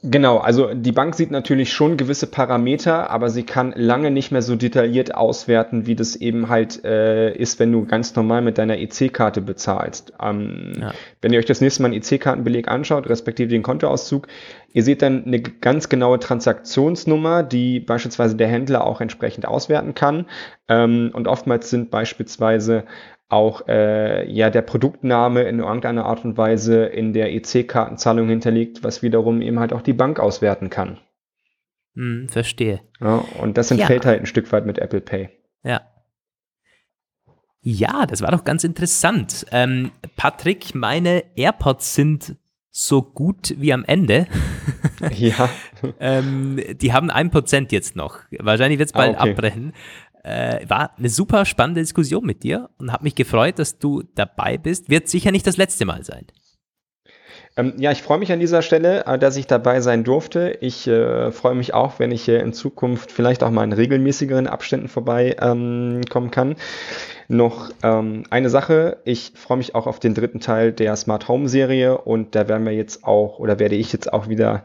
Genau, also die Bank sieht natürlich schon gewisse Parameter, aber sie kann lange nicht mehr so detailliert auswerten, wie das eben halt äh, ist, wenn du ganz normal mit deiner EC-Karte bezahlst. Ähm, ja. Wenn ihr euch das nächste Mal einen EC-Kartenbeleg anschaut, respektive den Kontoauszug, ihr seht dann eine ganz genaue Transaktionsnummer, die beispielsweise der Händler auch entsprechend auswerten kann. Ähm, und oftmals sind beispielsweise auch äh, ja der Produktname in irgendeiner Art und Weise in der EC-Kartenzahlung hinterlegt, was wiederum eben halt auch die Bank auswerten kann. Hm, verstehe. Ja, und das entfällt ja. halt ein Stück weit mit Apple Pay. Ja. Ja, das war doch ganz interessant. Ähm, Patrick, meine AirPods sind so gut wie am Ende. ja. ähm, die haben ein Prozent jetzt noch. Wahrscheinlich wird es bald ah, okay. abbrechen. Äh, war eine super spannende Diskussion mit dir und habe mich gefreut, dass du dabei bist. Wird sicher nicht das letzte Mal sein. Ähm, ja, ich freue mich an dieser Stelle, äh, dass ich dabei sein durfte. Ich äh, freue mich auch, wenn ich in Zukunft vielleicht auch mal in regelmäßigeren Abständen vorbeikommen ähm, kann. Noch ähm, eine Sache, ich freue mich auch auf den dritten Teil der Smart Home Serie und da werden wir jetzt auch oder werde ich jetzt auch wieder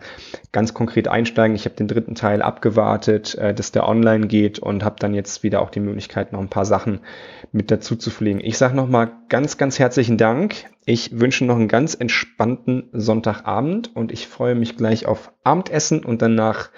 ganz konkret einsteigen. Ich habe den dritten Teil abgewartet, äh, dass der online geht und habe dann jetzt wieder auch die Möglichkeit, noch ein paar Sachen mit dazu zu pflegen. Ich sage nochmal ganz, ganz herzlichen Dank. Ich wünsche noch einen ganz entspannten Sonntagabend und ich freue mich gleich auf Abendessen und danach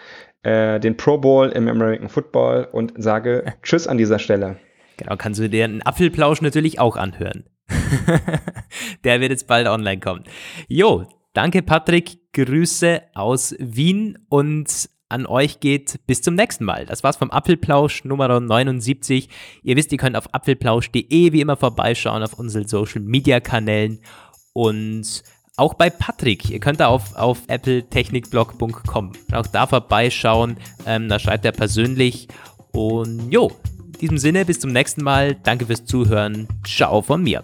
äh, den Pro Bowl im American Football und sage Tschüss an dieser Stelle. Genau, kannst du dir einen Apfelplausch natürlich auch anhören. Der wird jetzt bald online kommen. Jo, danke Patrick, Grüße aus Wien und an euch geht bis zum nächsten Mal. Das war's vom Apfelplausch Nummer 79. Ihr wisst, ihr könnt auf apfelplausch.de wie immer vorbeischauen auf unseren Social Media Kanälen und auch bei Patrick. Ihr könnt da auf, auf appletechnikblog.com auch da vorbeischauen. Ähm, da schreibt er persönlich. Und jo, in diesem Sinne, bis zum nächsten Mal. Danke fürs Zuhören. Ciao von mir.